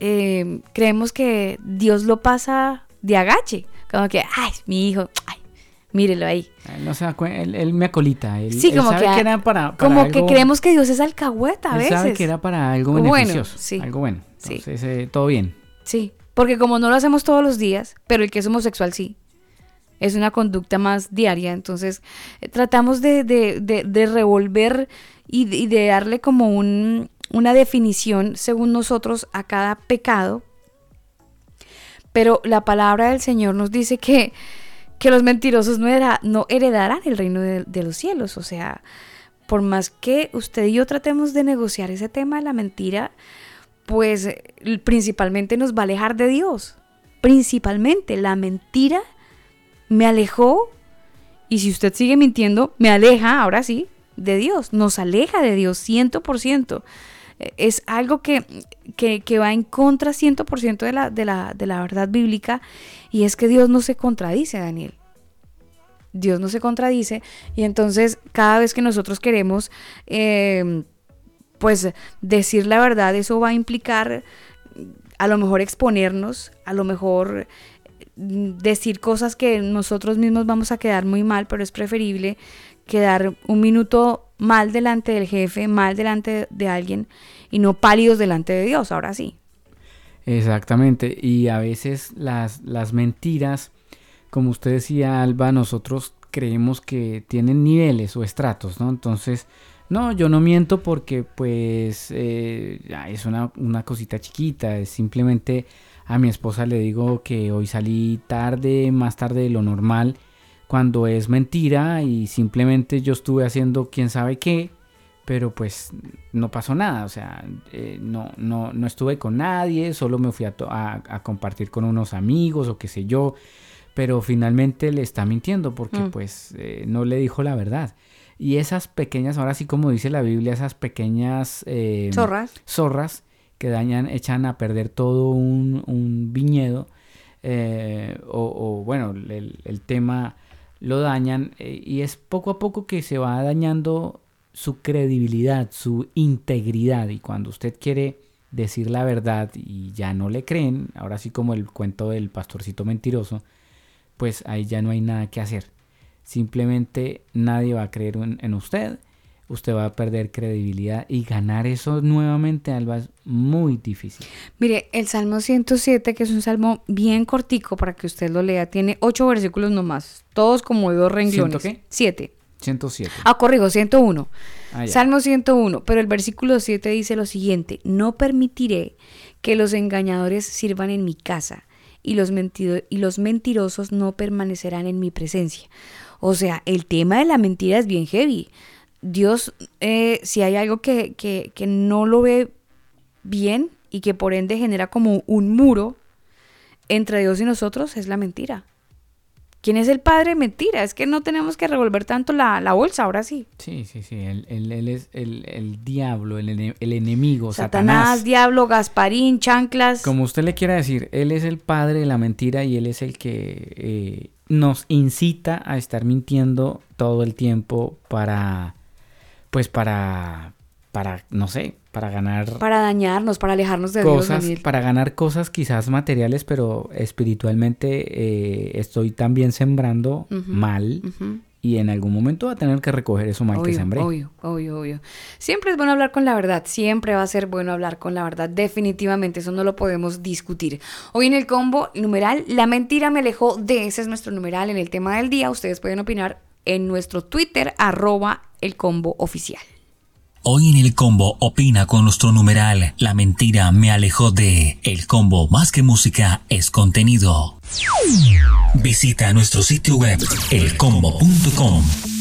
eh, creemos que Dios lo pasa de agache. Como que, ay, mi hijo, ay, mírelo ahí. Él no se da cuen- él, él me acolita. Él, Sí, él como sabe que, era para, para como que creemos que Dios es alcahueta a él veces. sabe que era para algo Bueno, beneficioso. sí. Algo bueno. Sí. Entonces, eh, todo bien. Sí, porque como no lo hacemos todos los días, pero el que es homosexual sí. Es una conducta más diaria, entonces eh, tratamos de, de- de- de revolver y de darle como un- una definición según nosotros a cada pecado. Pero la palabra del Señor nos dice que, que los mentirosos no, no heredarán el reino de, de los cielos. O sea, por más que usted y yo tratemos de negociar ese tema de la mentira, pues eh, principalmente nos va a alejar de Dios. Principalmente la mentira me alejó y si usted sigue mintiendo, me aleja, ahora sí, de Dios. Nos aleja de Dios, ciento por ciento. Es algo que, que, va en contra 100% de la, de, la, de la verdad bíblica y es que Dios no se contradice, Daniel. Dios no se contradice y entonces cada vez que nosotros queremos eh, pues decir la verdad, eso va a implicar a lo mejor exponernos, a lo mejor mm, decir cosas que nosotros mismos vamos a quedar muy mal, pero es preferible quedar un minuto mal delante del jefe, mal delante de alguien y no pálidos delante de Dios, ahora sí. Exactamente. Y a veces las, las mentiras, como usted decía, Alba, nosotros creemos que tienen niveles o estratos, ¿no? Entonces, no, yo no miento porque pues eh, es una, una cosita chiquita, es simplemente a mi esposa le digo que hoy salí tarde, más tarde de lo normal, cuando es mentira y simplemente yo estuve haciendo quién sabe qué, pero pues no pasó nada, o sea, eh, no, no, no estuve con nadie, solo me fui a, a- a compartir con unos amigos o qué sé yo, pero finalmente le está mintiendo porque Mm. pues eh, no le dijo la verdad. Y esas pequeñas, ahora sí como dice la Biblia, esas pequeñas eh, Zorras. zorras que dañan, echan a perder todo un, un viñedo, o, o, bueno, el, el tema lo dañan eh, y es poco a poco que se va dañando su credibilidad, su integridad y cuando usted quiere decir la verdad y ya no le creen, ahora sí como el cuento del pastorcito mentiroso, pues ahí ya no hay nada que hacer. Simplemente nadie va a creer en, en usted, usted va a perder credibilidad y ganar eso nuevamente, Alba, es muy difícil. Mire, el Salmo 107, que es un salmo bien cortico para que usted lo lea, tiene ocho versículos nomás, todos como de dos renglones. qué? Siete. 107. Ah, corrijo, 101. Ah. Salmo 101, pero el versículo 7 dice lo siguiente, no permitiré que los engañadores sirvan en mi casa y los, y los mentirosos no permanecerán en mi presencia. O sea, el tema de la mentira es bien heavy. Dios, eh, si hay algo que, que, que no lo ve bien y que por ende genera como un muro entre Dios y nosotros, es la mentira. ¿Quién es el padre? Mentira. Es que no tenemos que revolver tanto la, la bolsa, ahora sí. Sí, sí, sí. Él, él, él es el, el, diablo, el, el enemigo, Satanás, diablo, Gasparín, chanclas. Como usted le quiera decir, él es el padre de la mentira y él es el que eh, nos incita a estar mintiendo todo el tiempo para pues para, para, no sé, para ganar... Para dañarnos, para alejarnos de cosas, Dios, Para ganar cosas quizás materiales, pero espiritualmente eh, estoy también sembrando mal. Y en algún momento va a tener que recoger eso mal que sembré. Obvio, obvio, obvio. Siempre es bueno hablar con la verdad. Siempre va a ser bueno hablar con la verdad. Definitivamente, eso no lo podemos discutir. Hoy en el combo numeral, la mentira me alejó de ese es nuestro numeral en el tema del día. Ustedes pueden opinar en nuestro Twitter arroba el. Hoy en el combo opina con nuestro numeral. La mentira me alejó de. El combo más que música es contenido. Visita nuestro sitio web elcombo.com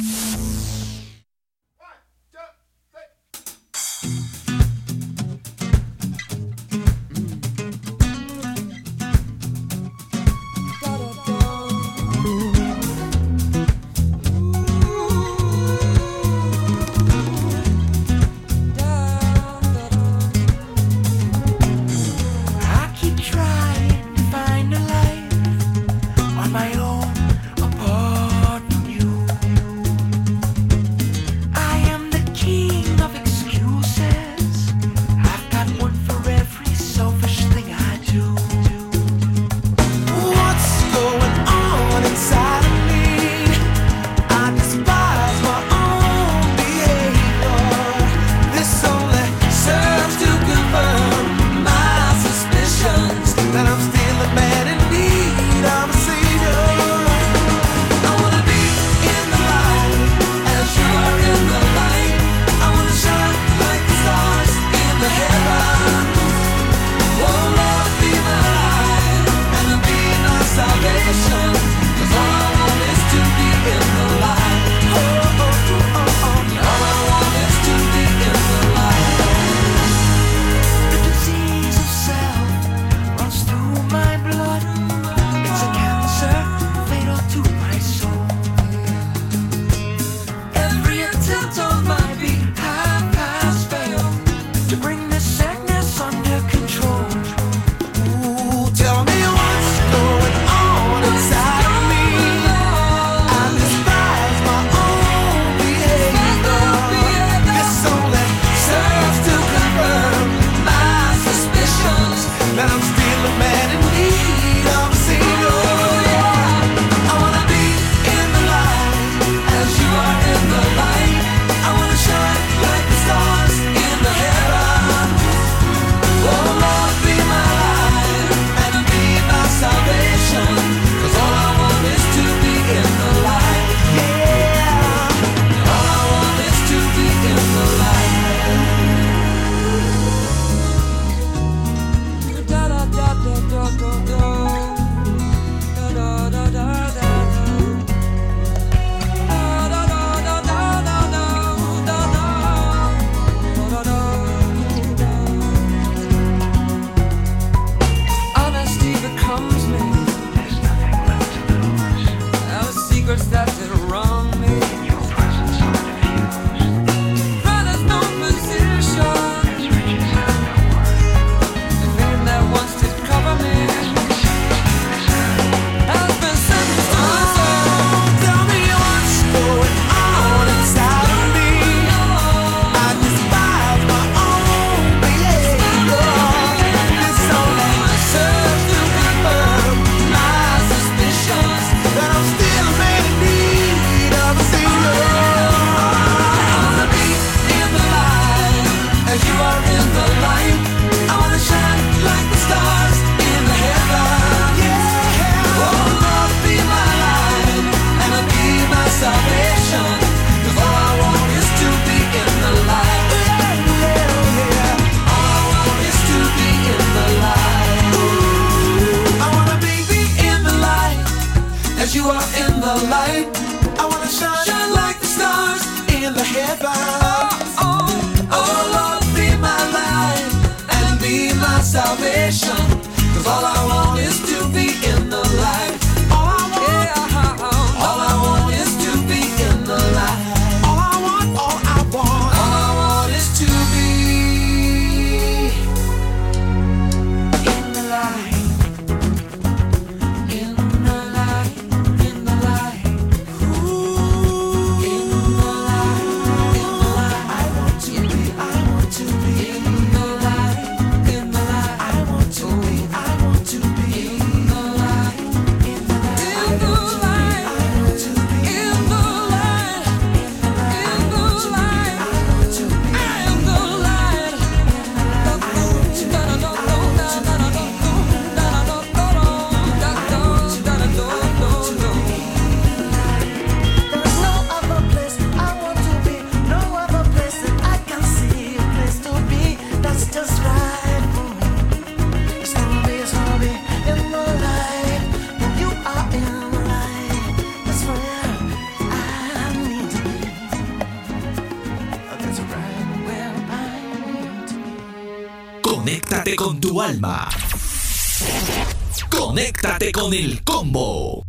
con el combo.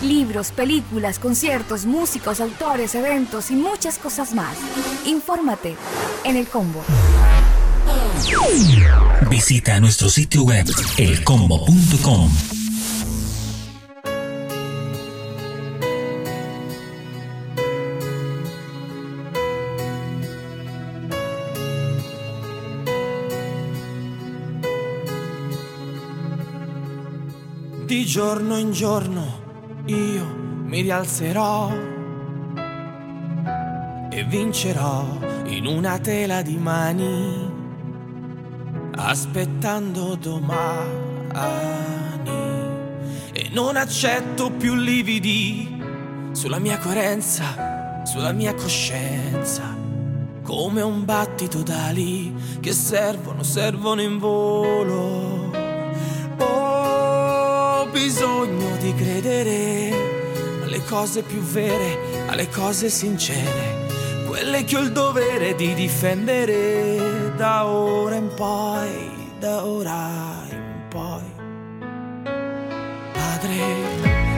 Libros, películas, conciertos, músicos, autores, eventos y muchas cosas más. Infórmate en el combo. Visita nuestro sitio web elcombo.com. giorno in giorno io mi rialzerò e vincerò in una tela di mani, aspettando domani. E non accetto più lividi sulla mia coerenza, sulla mia coscienza, come un battito d'ali che servono, servono in volo. Bisogno di credere alle cose più vere, alle cose sincere, quelle che ho il dovere di difendere da ora in poi, da ora in poi. Padre,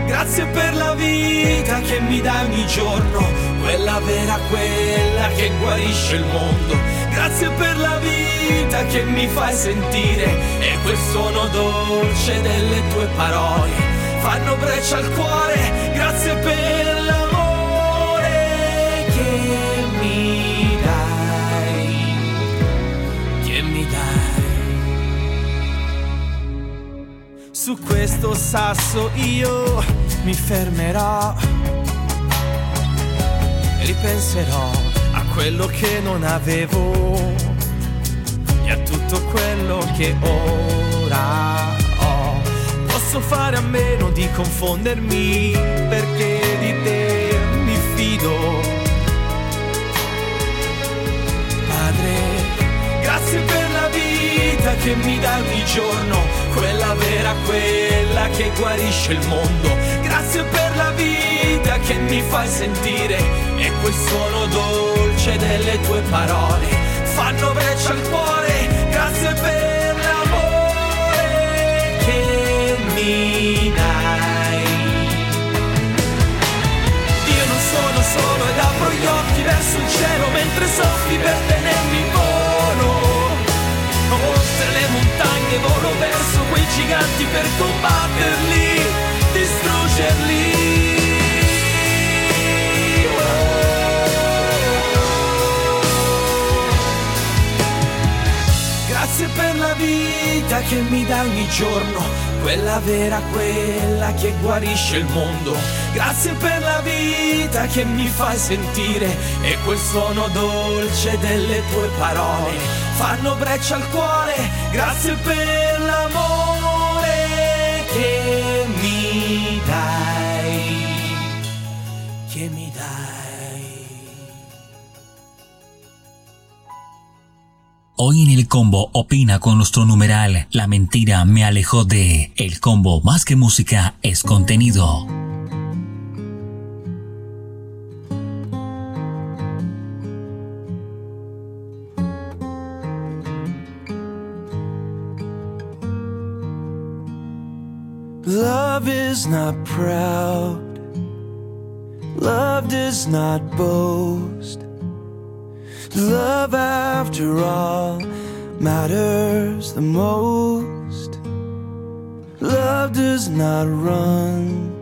grazie per la vita che mi dai ogni giorno, quella vera, quella che guarisce il mondo. Grazie per la vita che mi fai sentire e quel suono dolce delle tue parole fanno breccia al cuore. Grazie per l'amore che mi dai, Su questo sasso io mi fermerò e ripenserò a quello che non avevo e a tutto quello che ora ho. Posso fare a meno di confondermi perché di te mi fido. Che mi dai ogni giorno, quella vera, quella che guarisce il mondo. Grazie per la vita che mi fai sentire e quel suono dolce delle tue parole fanno breccia al cuore. Grazie per l'amore che mi dai. Io non sono solo ed apro gli occhi verso il cielo mentre soffi per tenermi in volo. Oltre le montagne volo verso quei giganti per combatterli, distruggerli. Grazie per la vita che mi dai ogni giorno, quella vera, quella che guarisce il mondo. Grazie per la vita che mi fai sentire e quel suono dolce delle tue parole fanno breccia al cuore. Grazie per l'amore che mi dai, che mi dai. Hoy en el combo opina con nuestro numeral La mentira me alejó de El combo más que música es contenido. Not proud. Love does not boast. Love, after all, matters the most. Love does not run.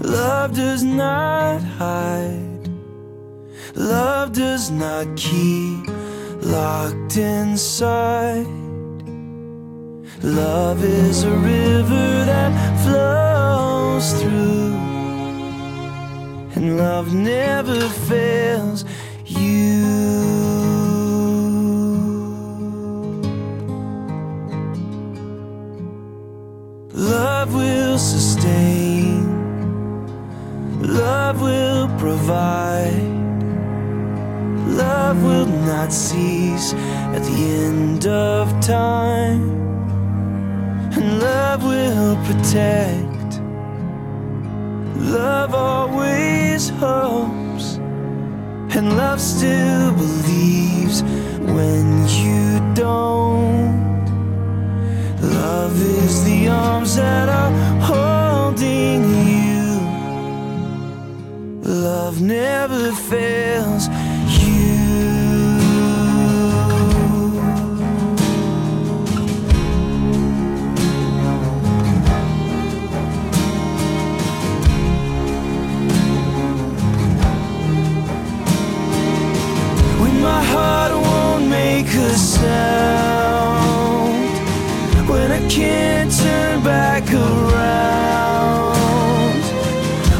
Love does not hide. Love does not keep locked inside. Love is a river that flows through, and love never fails you. Love will sustain, love will provide. Love will not cease at the end of time. And love will protect. Love always hopes. And love still believes when you don't. Love is the arms that are holding you. Love never fails sound. When I can't turn back around.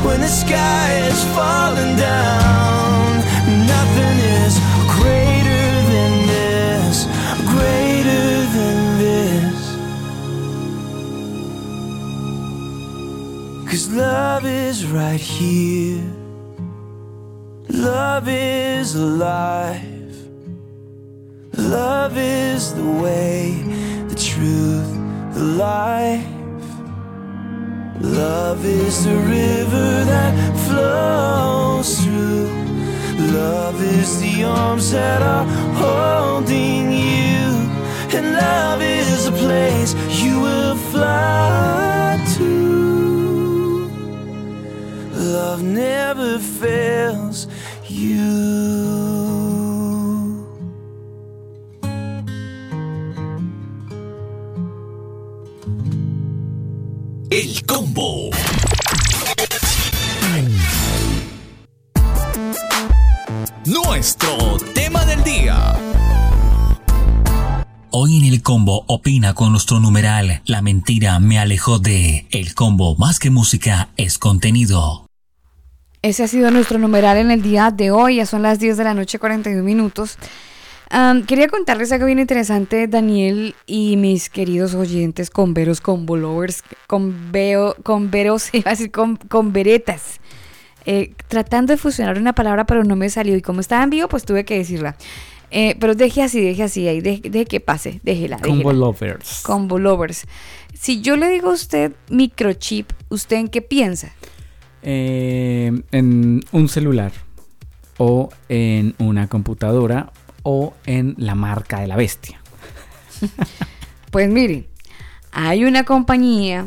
When the sky is falling down. Nothing is greater than this. Greater than this. Cause love is right here. Love is alive. Love is the way, the truth, the life. Love is the river that flows through. Love is the arms that are holding you. And love is a place you will fly to. Love never fails you. El combo. Nuestro tema del día. Hoy en el combo opina con nuestro numeral La mentira me alejó de El combo más que música es contenido. Ese ha sido nuestro numeral en el día de hoy. Ya son las 10 de la noche, 41 minutos. Quería contarles algo bien interesante, Daniel y mis queridos oyentes converos, convolovers, conveo, converos, iba a decir con, converetas. Eh, tratando de fusionar una palabra, pero no me salió. Y como estaba en vivo, pues tuve que decirla. Eh, pero deje así, deje así, ahí, deje, deje que pase, déjela. Combo déjela. lovers. Combo lovers. Si yo le digo a usted microchip, ¿usted en qué piensa? Eh, en un celular o en una computadora o en la marca de la bestia. Pues miren, hay una compañía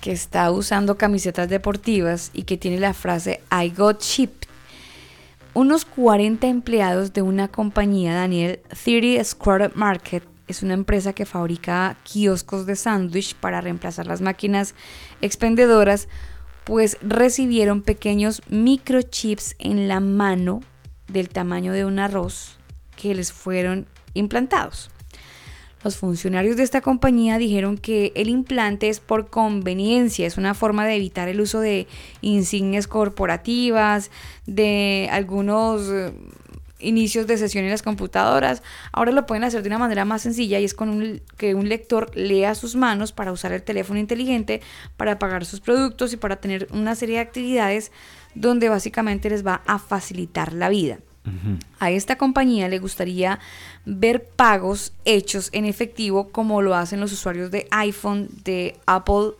que está usando camisetas deportivas y que tiene la frase I got chip. Unos 40 empleados de una compañía, Daniel, 30 Squared Market, es una empresa que fabrica kioscos de sándwich para reemplazar las máquinas expendedoras, pues recibieron pequeños microchips en la mano del tamaño de un arroz que les fueron implantados. Los funcionarios de esta compañía dijeron que el implante es por conveniencia, es una forma de evitar el uso de insignias corporativas, de algunos eh, inicios de sesión en las computadoras. Ahora lo pueden hacer de una manera más sencilla y es con un- que un lector lea sus manos para usar el teléfono inteligente, para pagar sus productos y para tener una serie de actividades donde básicamente les va a facilitar la vida. A esta compañía le gustaría ver pagos hechos en efectivo como lo hacen los usuarios de iPhone, de Apple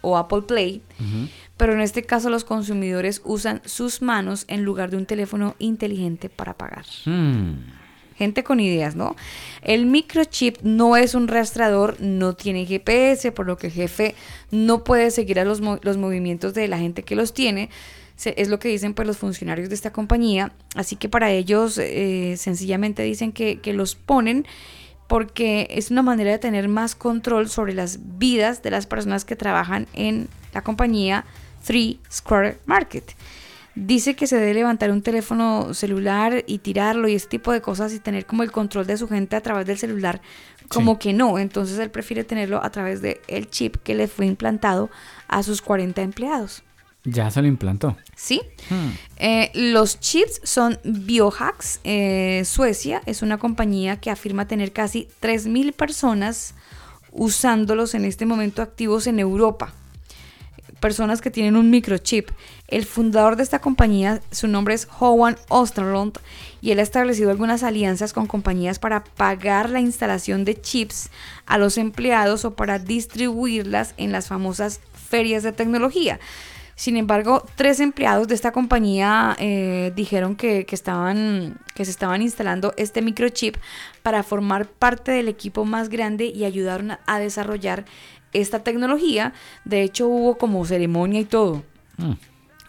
o Apple Play, pero en este caso los consumidores usan sus manos en lugar de un teléfono inteligente para pagar. Hmm. Gente con ideas, ¿no? El microchip no es un rastreador, no tiene GPS, por lo que el jefe no puede seguir a los, mo- los movimientos de la gente que los tiene. Se- Es lo que dicen pues los funcionarios de esta compañía. Así que para ellos eh, sencillamente dicen que, que los ponen porque es una manera de tener más control sobre las vidas de las personas que trabajan en la compañía 3 Square Market. Dice que se debe levantar un teléfono celular y tirarlo y ese tipo de cosas y tener como el control de su gente a través del celular, como Sí. que no. Entonces él prefiere tenerlo a través del el chip que le fue implantado a sus 40 empleados. Ya se lo implantó. ¿Sí? Eh, los chips son Biohacks. eh, Suecia es una compañía que afirma tener casi 3.000 personas usándolos en este momento activos en Europa. Personas que tienen un microchip. El fundador de esta compañía, su nombre es Howan Osterlund, y él ha establecido algunas alianzas con compañías para pagar la instalación de chips a los empleados o para distribuirlas en las famosas ferias de tecnología. Sin embargo, tres empleados de esta compañía eh, dijeron que, que estaban, que se estaban instalando este microchip para formar parte del equipo más grande y ayudaron a- a desarrollar esta tecnología. De hecho, hubo como ceremonia y todo. Mm.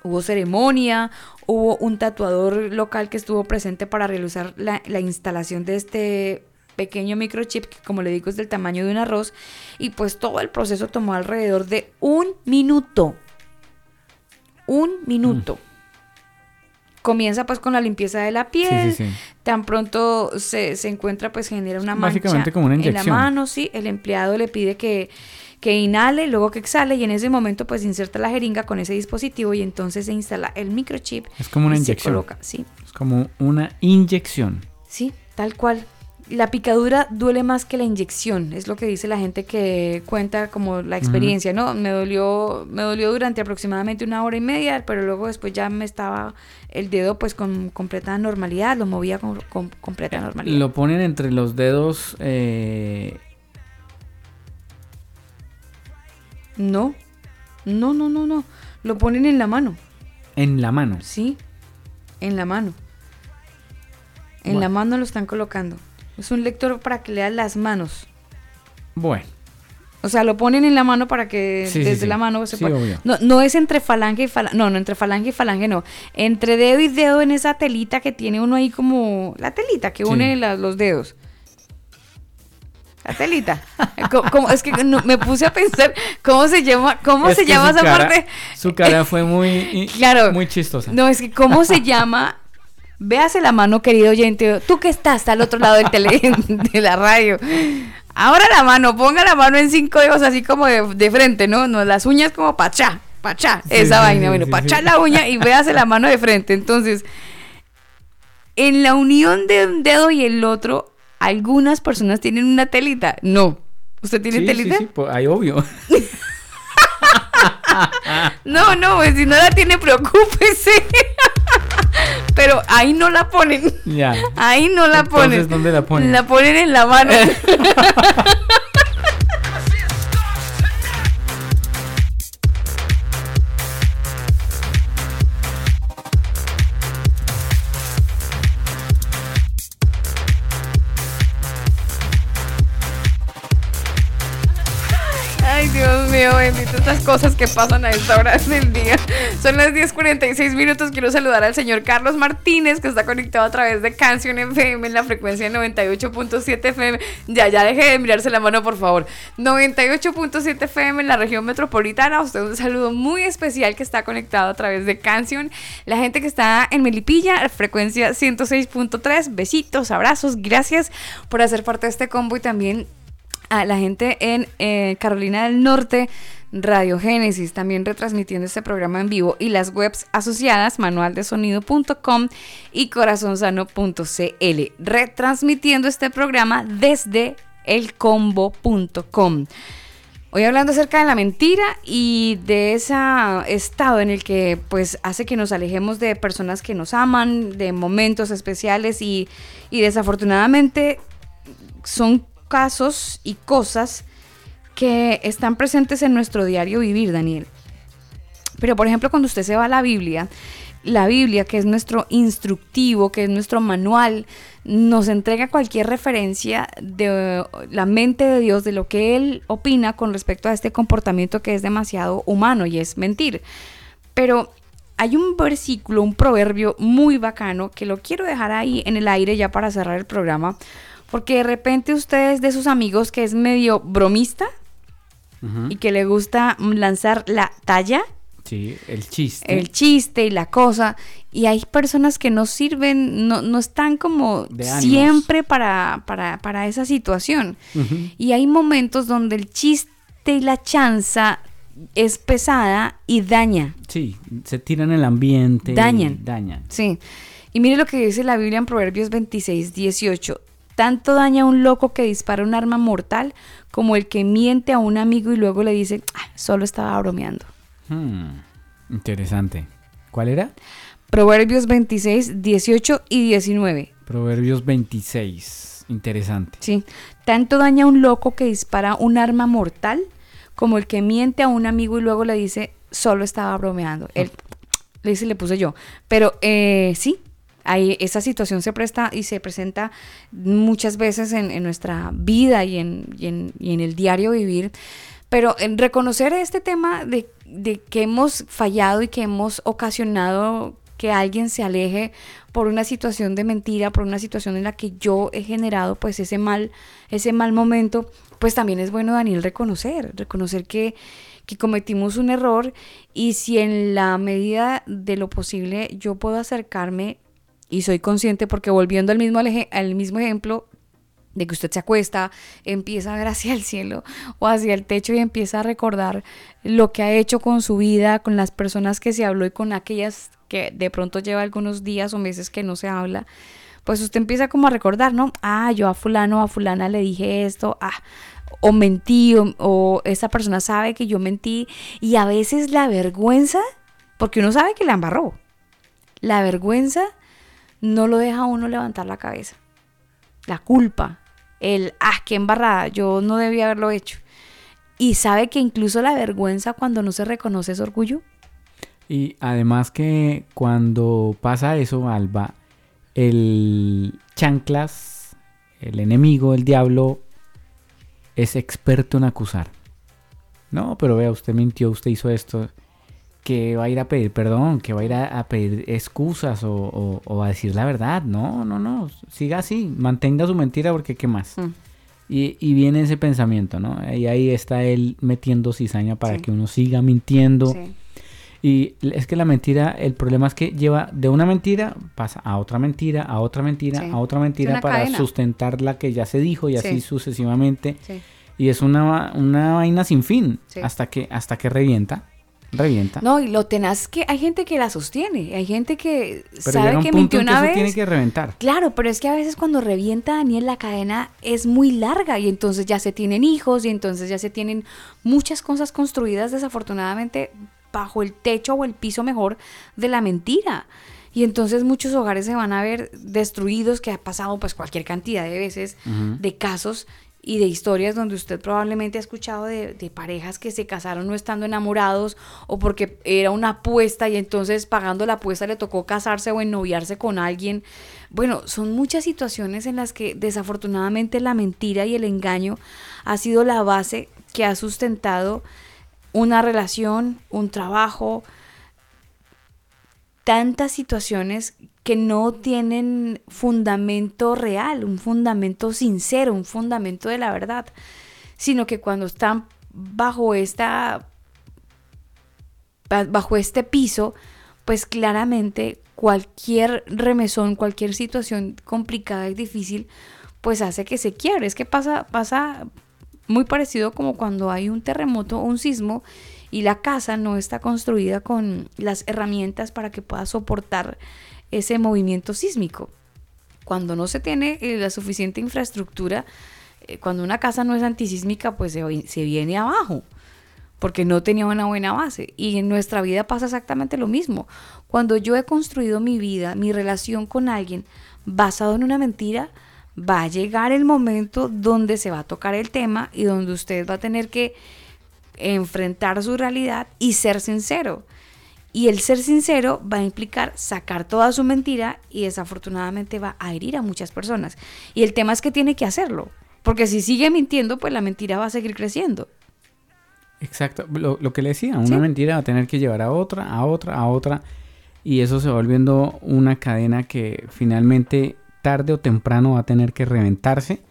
Hubo ceremonia, hubo un tatuador local que estuvo presente para realizar la, la instalación de este pequeño microchip, que como le digo es del tamaño de un arroz, y pues todo el proceso tomó alrededor de un minuto. Un minuto. Comienza pues con la limpieza de la piel, Sí, sí, sí. tan pronto se, se encuentra pues genera una mancha Básicamente como una en la inyección. mano, sí, el empleado le pide que, que inhale, luego que exhale y en ese momento pues inserta la jeringa con ese dispositivo y entonces se instala el microchip. Es como una se inyección. coloca, sí, Es como una inyección. sí, tal cual. La picadura duele más que la inyección, es lo que dice la gente que cuenta como la experiencia, ¿no? Me dolió, me dolió durante aproximadamente una hora y media, pero luego después ya me estaba el dedo pues con completa normalidad, lo movía con, con completa normalidad. Lo ponen entre los dedos. eh, No, no, no, no, no. Lo ponen en la mano, en la mano. sí, en la mano. En Bueno. la mano lo están colocando. Es un lector para que leas las manos. Bueno, O sea, lo ponen en la mano para que Sí, desde sí. la mano se Sí, pueda- obvio. No, no es entre falange y falange. No, no, entre falange y falange no. Entre dedo y dedo en esa telita que tiene uno ahí como. La telita que une la- los dedos. La telita. Es que no- me puse a pensar cómo se llama, cómo es se llama esa cara- parte. Su cara fue muy, Claro. muy chistosa. No, es que cómo se llama. Véase la mano, querido oyente. Tú que estás al otro lado del tele, de la radio. Ahora la mano, ponga la mano en cinco dedos así como de, de frente, ¿no? No, las uñas como pachá, pachá, Sí, esa sí, vaina. bueno, sí, pachá la uña y véase la mano de frente. Entonces, en la unión de un dedo y el otro, algunas personas tienen una telita. No. ¿Usted tiene Sí, sí, telita? sí, pues, ahí obvio. No, no, pues, si no la tiene, preocúpese. Pero ahí no la ponen. ya. Ahí no la Entonces, ponen. ¿dónde la ponen? La ponen en la mano. cosas que pasan a esta hora del día. Son las 10:46 minutos. Quiero saludar al señor Carlos Martínez, que está conectado a través de Canción FM en la frecuencia 98.7 FM. Ya, ya deje de mirarse la mano, por favor. 98.7 FM en la región metropolitana. A usted un saludo muy especial que está conectado a través de Canción. La gente que está en Melipilla, frecuencia 106.3. Besitos, abrazos. Gracias por hacer parte de este combo y también a la gente en eh, Carolina del Norte, Radio Génesis, también retransmitiendo este programa en vivo y las webs asociadas, manualdesonido.com y corazonsano.cl, retransmitiendo este programa desde elcombo.com. Hoy hablando acerca de la mentira y de ese estado en el que pues hace que nos alejemos de personas que nos aman, de momentos especiales y, y desafortunadamente son casos y cosas que están presentes en nuestro diario vivir, Daniel. Pero por ejemplo, cuando usted se va a la Biblia, la Biblia, que es nuestro instructivo, que es nuestro manual, nos entrega cualquier referencia de la mente de Dios, de lo que Él opina con respecto a este comportamiento que es demasiado humano y es mentir. Pero hay un versículo, un proverbio muy bacano que lo quiero dejar ahí en el aire ya para cerrar el programa, porque de repente usted es de sus amigos que es medio bromista y que le gusta lanzar la talla Sí, el chiste. el chiste y la cosa. Y hay personas que no sirven, no, no están como siempre para, para, para esa situación. Ujú. Y hay momentos donde el chiste y la chanza es pesada y daña. Sí, se tiran el ambiente. y Dañan. Dañan. Sí. Y mire lo que dice la Biblia en Proverbios 26, 18. Tanto daña un loco que dispara un arma mortal como el que miente a un amigo y luego le dice, "Ah, solo estaba bromeando. Hmm, Interesante. ¿Cuál era? Proverbios 26, 18 y 19. Proverbios 26. Interesante. Sí, tanto daña a un loco que dispara un arma mortal como el que miente a un amigo y luego le dice solo estaba bromeando. Él le dice, le puse yo. Pero eh, sí, ahí esa situación se presta y se presenta muchas veces en, nuestra vida y en, el diario vivir. Pero en reconocer este tema de, de que hemos fallado y que hemos ocasionado que alguien se aleje por una situación de mentira, por una situación en la que yo he generado pues ese mal, ese mal momento, pues también es bueno, Daniel, reconocer, reconocer que, que cometimos un error y si en la medida de lo posible yo puedo acercarme y soy consciente, porque volviendo al mismo, al mismo ejemplo, de que usted se acuesta, empieza a ver hacia el cielo o hacia el techo y empieza a recordar lo que ha hecho con su vida, con las personas que se habló y con aquellas que de pronto lleva algunos días o meses que no se habla, pues usted empieza como a recordar, ¿no? Ah, yo a fulano a fulana le dije esto, ah, o mentí, o, o esa persona sabe que yo mentí, y a veces la vergüenza, porque uno sabe que la embarró, la vergüenza no lo deja uno levantar la cabeza la culpa, el, ah, qué embarrada, yo no debía haberlo hecho. Y sabe que incluso la vergüenza cuando no se reconoce es orgullo. Y además que cuando pasa eso, Alba, el chanclas, el enemigo, el diablo, es experto en acusar. No, pero vea, usted mintió, usted hizo esto. Que va a ir a pedir perdón, que va a ir a, a pedir excusas o, o- o a decir la verdad. No, no, no. Siga así, mantenga su mentira porque qué más. Mm. Y, y viene ese pensamiento, ¿no? Y ahí está él metiendo cizaña para Sí. que uno siga mintiendo. Sí. Y es que la mentira, el problema es que lleva de una mentira, pasa a otra mentira, a otra mentira, Sí. a otra mentira para cadena. sustentar la que ya se dijo y Sí. así sucesivamente. Y es una, una vaina sin fin hasta que hasta que revienta, revienta. No, y lo tenaz que hay gente que la sostiene, hay gente que Pero sabe que mintió una vez. tiene que reventar. Claro, pero es que a veces cuando revienta Daniel la cadena es muy larga y entonces ya se tienen hijos y entonces ya se tienen muchas cosas construidas desafortunadamente bajo el techo o el piso mejor de la mentira. Y entonces muchos hogares se van a ver destruidos, que ha pasado pues cualquier cantidad de veces de casos y de historias donde usted probablemente ha escuchado de, parejas que se casaron no estando enamorados o porque era una apuesta y entonces pagando la apuesta le tocó casarse o ennoviarse con alguien. Bueno, son muchas situaciones en las que desafortunadamente la mentira y el engaño ha sido la base que ha sustentado una relación, un trabajo, tantas situaciones que no tienen fundamento real, un fundamento sincero, un fundamento de la verdad, sino que cuando están bajo esta ba- bajo este piso, pues claramente cualquier remesón, cualquier situación complicada y difícil, pues hace que se quiebre. Es que pasa, pasa muy parecido como cuando hay un terremoto o un sismo y la casa no está construida con las herramientas para que pueda soportar ese movimiento sísmico. Cuando no se tiene eh, la suficiente infraestructura, eh, cuando una casa no es antisísmica, pues se, se viene abajo porque no tenía una buena base. Y en nuestra vida pasa exactamente lo mismo. Cuando yo he construido mi vida, mi relación con alguien basado en una mentira, va a llegar el momento donde se va a tocar el tema y donde usted va a tener que enfrentar su realidad y ser sincero. Y el ser sincero va a implicar sacar toda su mentira y desafortunadamente va a herir a muchas personas. Y el tema es que tiene que hacerlo, porque si sigue mintiendo, pues la mentira va a seguir creciendo. Exacto, lo, lo que le decía, una Sí. mentira va a tener que llevar a otra, a otra, a otra, y eso se va volviendo una cadena que finalmente tarde o temprano va a tener que reventarse,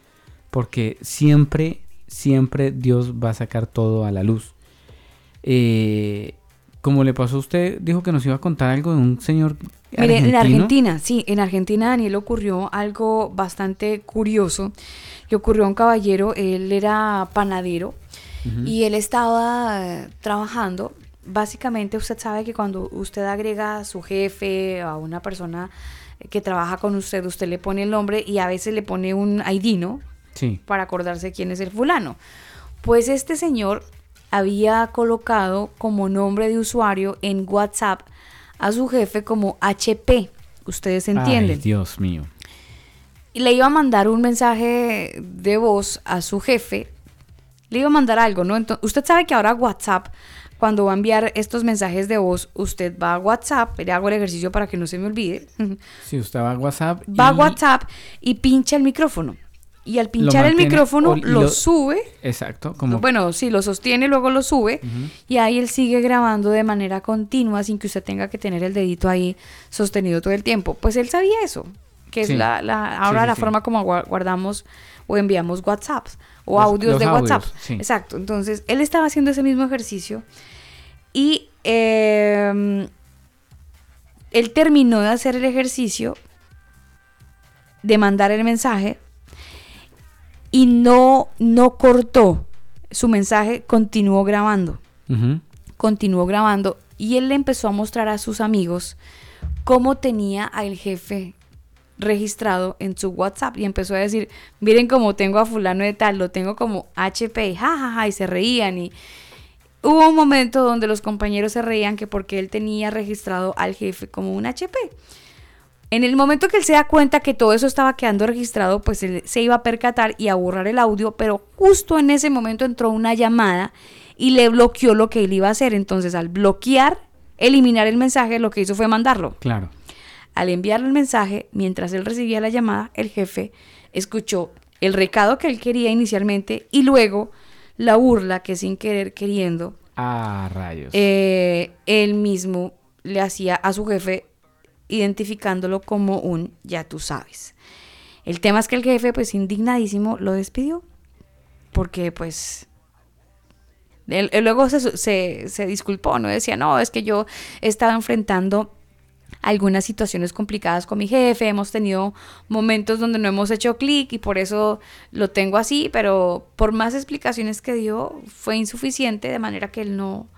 porque siempre, siempre Dios va a sacar todo a la luz. Eh, como le pasó a usted, dijo que nos iba a contar algo de un señor Mire, en argentino. Argentina, sí, en Argentina, Daniel, ocurrió algo bastante curioso. Le ocurrió a un caballero, él era panadero y él estaba eh, trabajando. Básicamente, usted sabe que cuando usted agrega a su jefe, a una persona que trabaja con usted, usted le pone el nombre y a veces le pone un ID, ¿no? Sí. para acordarse quién es el fulano. Pues este señor había colocado como nombre de usuario en WhatsApp a su jefe como HP. Ustedes entienden. Ay, Dios mío. Y le iba a mandar un mensaje de voz a su jefe. Le iba a mandar algo, ¿no? Entonces, usted sabe que ahora WhatsApp, cuando va a enviar estos mensajes de voz, usted va a WhatsApp, le hago el ejercicio para que no se me olvide. Si usted va a WhatsApp. va a y- WhatsApp y pincha el micrófono. Y al pinchar el micrófono lo, lo- sube. Exacto, como Bueno, sí, lo sostiene, luego lo sube. Y ahí él sigue grabando de manera continua sin que usted tenga que tener el dedito ahí sostenido todo el tiempo. Pues él sabía eso, que es la, la- ahora Sí, sí, la forma como gua- guardamos o enviamos WhatsApps o Los- audios los de audios, WhatsApp. Exacto. Entonces, él estaba haciendo ese mismo ejercicio y eh, él terminó de hacer el ejercicio de mandar el mensaje y no, no cortó. Su mensaje, continuó grabando, continuó grabando y él le empezó a mostrar a sus amigos cómo tenía al jefe registrado en su WhatsApp y empezó a decir, miren cómo tengo a fulano de tal, lo tengo como HP, y jajaja, y se reían. Y hubo un momento donde los compañeros se reían que porque él tenía registrado al jefe como un HP. En el momento que él se da cuenta que todo eso estaba quedando registrado, pues él se iba a percatar y a borrar el audio, pero justo en ese momento entró una llamada y le bloqueó lo que él iba a hacer. Entonces, al bloquear, eliminar el mensaje, lo que hizo fue mandarlo. Claro. Al enviarle el mensaje, mientras él recibía la llamada, el jefe escuchó el recado que él quería inicialmente y luego la burla que sin querer queriendo Ah, rayos. eh, él mismo le hacía a su jefe identificándolo como un ya tú sabes. El tema es que el jefe, pues indignadísimo, lo despidió porque pues él, luego se, se, se disculpó, ¿no? Decía, no, es que yo estaba enfrentando algunas situaciones complicadas con mi jefe, hemos tenido momentos donde no hemos hecho clic y por eso lo tengo así, pero por más explicaciones que dio fue insuficiente, de manera que él no,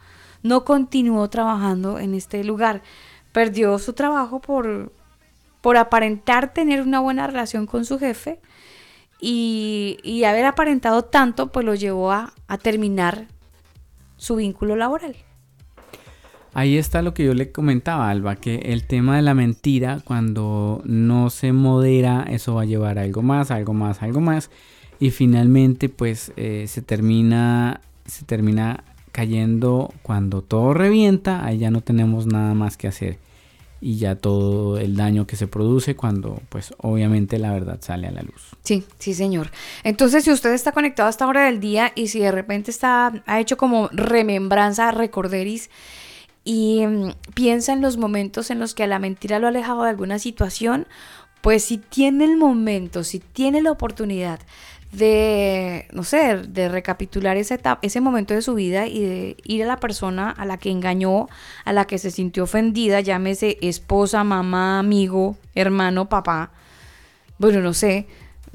no continuó trabajando en este lugar. Perdió su trabajo por, por aparentar tener una buena relación con su jefe y, y haber aparentado tanto, pues lo llevó a, a terminar su vínculo laboral. Ahí está lo que yo le comentaba, Alba, que el tema de la mentira, cuando no se modera, eso va a llevar a algo más, algo más, algo más. Y finalmente, pues, eh, se termina, se termina cayendo cuando todo revienta, ahí ya no tenemos nada más que hacer. Y ya todo el daño que se produce cuando, pues, obviamente la verdad sale a la luz. Sí, sí, señor. Entonces, si usted está conectado a esta hora del día y si de repente está, ha hecho como remembranza, recorderis y mm, piensa en los momentos en los que a la mentira lo ha alejado de alguna situación, pues si tiene el momento, si tiene la oportunidad de, no sé, de recapitular esa etapa, ese momento de su vida y de ir a la persona a la que engañó, a la que se sintió ofendida, llámese esposa, mamá, amigo, hermano, papá, bueno, no sé.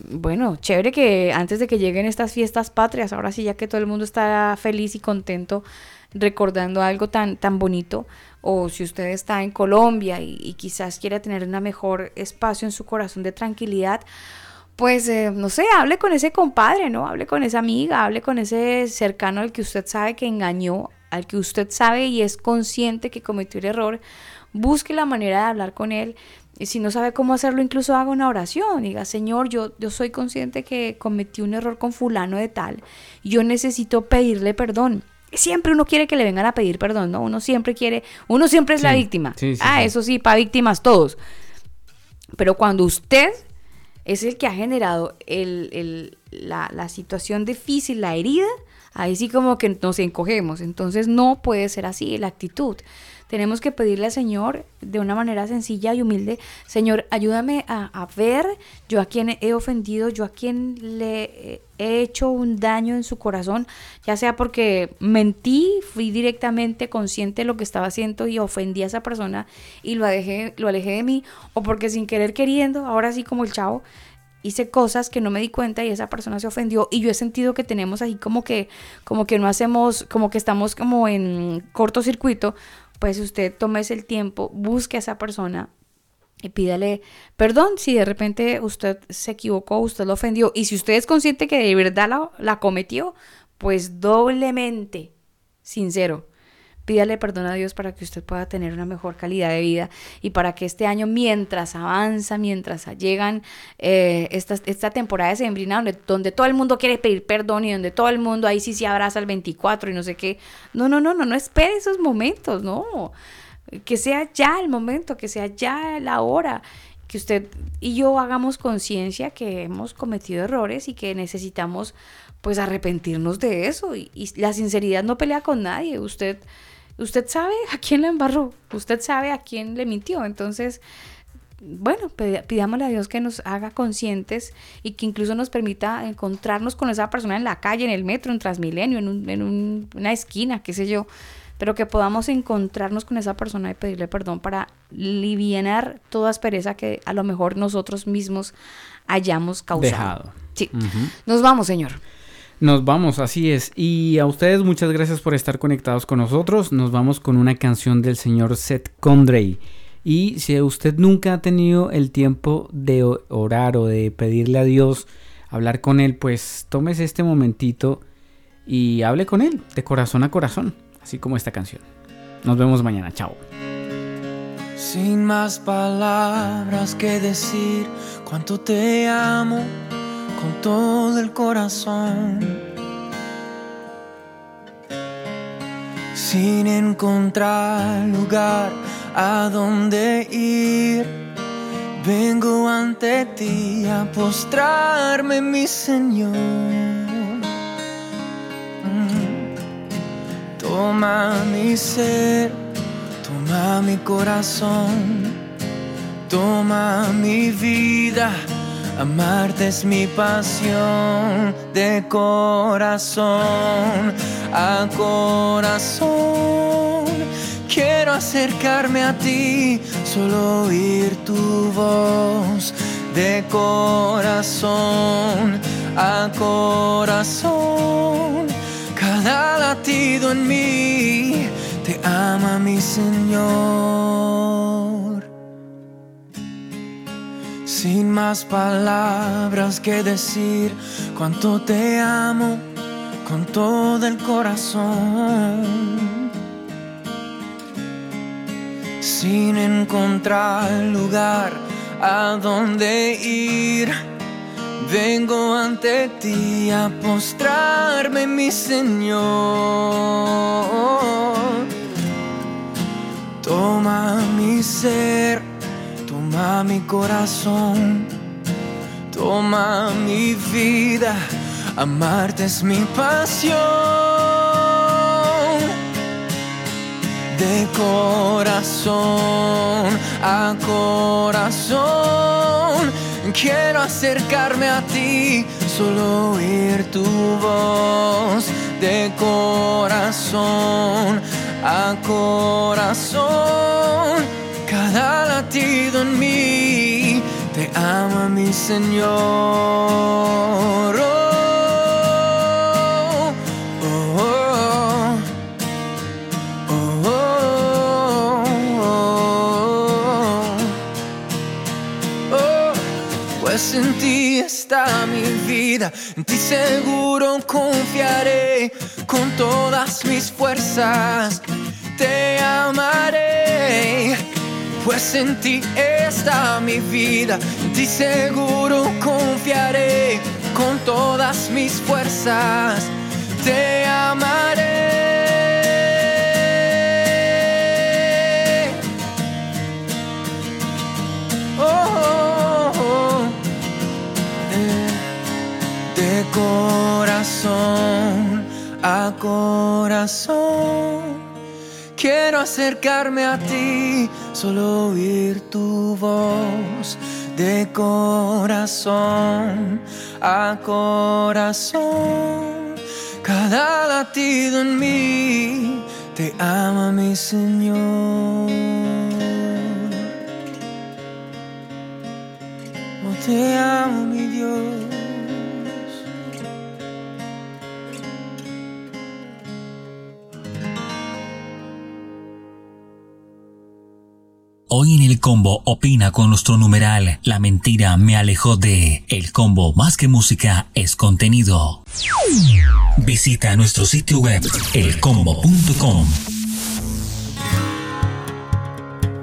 Bueno, chévere que antes de que lleguen estas fiestas patrias, ahora sí ya que todo el mundo está feliz y contento recordando algo tan, tan bonito, o si usted está en Colombia y, y quizás quiere tener un mejor espacio en su corazón de tranquilidad, pues eh, no sé, hable con ese compadre, ¿no? Hable con esa amiga, hable con ese cercano al que usted sabe que engañó, al que usted sabe y es consciente que cometió el error. Busque la manera de hablar con él. Y si no sabe cómo hacerlo, incluso haga una oración. Diga, Señor, yo, yo soy consciente que cometí un error con fulano de tal. Yo necesito pedirle perdón. Siempre uno quiere que le vengan a pedir perdón, ¿no? Uno siempre quiere, uno siempre es la víctima. sí, sí, ah, eso sí, para víctimas todos. Pero cuando usted es el que ha generado el- el- la, la situación difícil, la herida, ahí sí como que nos encogemos. Entonces no puede ser así la actitud. Tenemos que pedirle al Señor de una manera sencilla y humilde, Señor, ayúdame a, a ver yo a quien he ofendido, yo a quien le he hecho un daño en su corazón, ya sea porque mentí, fui directamente consciente de lo que estaba haciendo y ofendí a esa persona y lo alejé, lo alejé de mí, o porque sin querer queriendo, ahora sí como el chavo, hice cosas que no me di cuenta y esa persona se ofendió. Y yo he sentido que tenemos ahí como que como que no hacemos como que estamos como en cortocircuito pues usted tómese el tiempo busque a esa persona y pídale perdón si de repente usted se equivocó usted lo ofendió. Y si usted es consciente que de verdad la cometió pues doblemente sincero Pídale perdón a Dios para que usted pueda tener una mejor calidad de vida y para que este año, mientras avanza, mientras llegan eh, esta, esta temporada de sembrina donde, todo el mundo quiere pedir perdón y donde todo el mundo ahí sí se abraza el 24 y no sé qué. No, no, no, no, no espere esos momentos, no. Que sea ya el momento, que sea ya la hora que usted y yo hagamos conciencia que hemos cometido errores y que necesitamos pues arrepentirnos de eso y la sinceridad no pelea con nadie usted usted sabe a quién le embarró usted sabe a quién le mintió entonces bueno, pidámosle a Dios que nos haga conscientes y que incluso nos permita encontrarnos con esa persona en la calle, en el metro, en Transmilenio, en, un- en un- una esquina, qué sé yo, pero que podamos encontrarnos con esa persona y pedirle perdón para livianar toda aspereza que a lo mejor nosotros mismos hayamos causado. Dejado. Sí. Nos vamos, señor. Nos vamos, así es. Y a ustedes muchas gracias por estar conectados con nosotros. Nos vamos con una canción del señor Seth Condrey. Y si usted nunca ha tenido el tiempo de orar o de pedirle a Dios, hablar con Él, pues tómese este momentito y hable con Él de corazón a corazón, así como esta canción. Nos vemos mañana, chao. Sin más palabras que decir cuánto te amo con todo el corazón. Sin encontrar lugar a donde ir, vengo ante ti a postrarme, mi Señor. Toma mi ser, toma mi corazón, toma mi vida. Amarte es mi pasión de corazón a corazón. Quiero acercarme a ti, solo oír tu voz de corazón a corazón. Cada latido en mí te ama mi Señor. Sin más palabras que decir cuánto te amo con todo el corazón. Sin encontrar lugar a donde ir, vengo ante ti a postrarme, mi Señor. Toma mi ser, toma mi corazón, toma mi vida, amarte es mi pasión. De corazón a corazón, quiero acercarme a ti, solo oír tu voz. De corazón a corazón, cada latido en mí te ama mi Señor. Oh, oh, oh. Oh, oh, oh. Pues en ti está mi vida, en ti seguro confiaré con todas mis fuerzas. Te amaré, pues en ti está mi vida, en ti seguro confiaré con todas mis fuerzas. Te amaré. Oh, oh, oh. De, de corazón a corazón. Quiero acercarme a ti, solo oír tu voz. De corazón a corazón. Cada latido en mí te ama mi Señor. Oh, te amo mi Dios. Hoy en el combo opina con nuestro numeral La mentira me alejó de El combo más que música es contenido. Visita nuestro sitio web elcombo.com.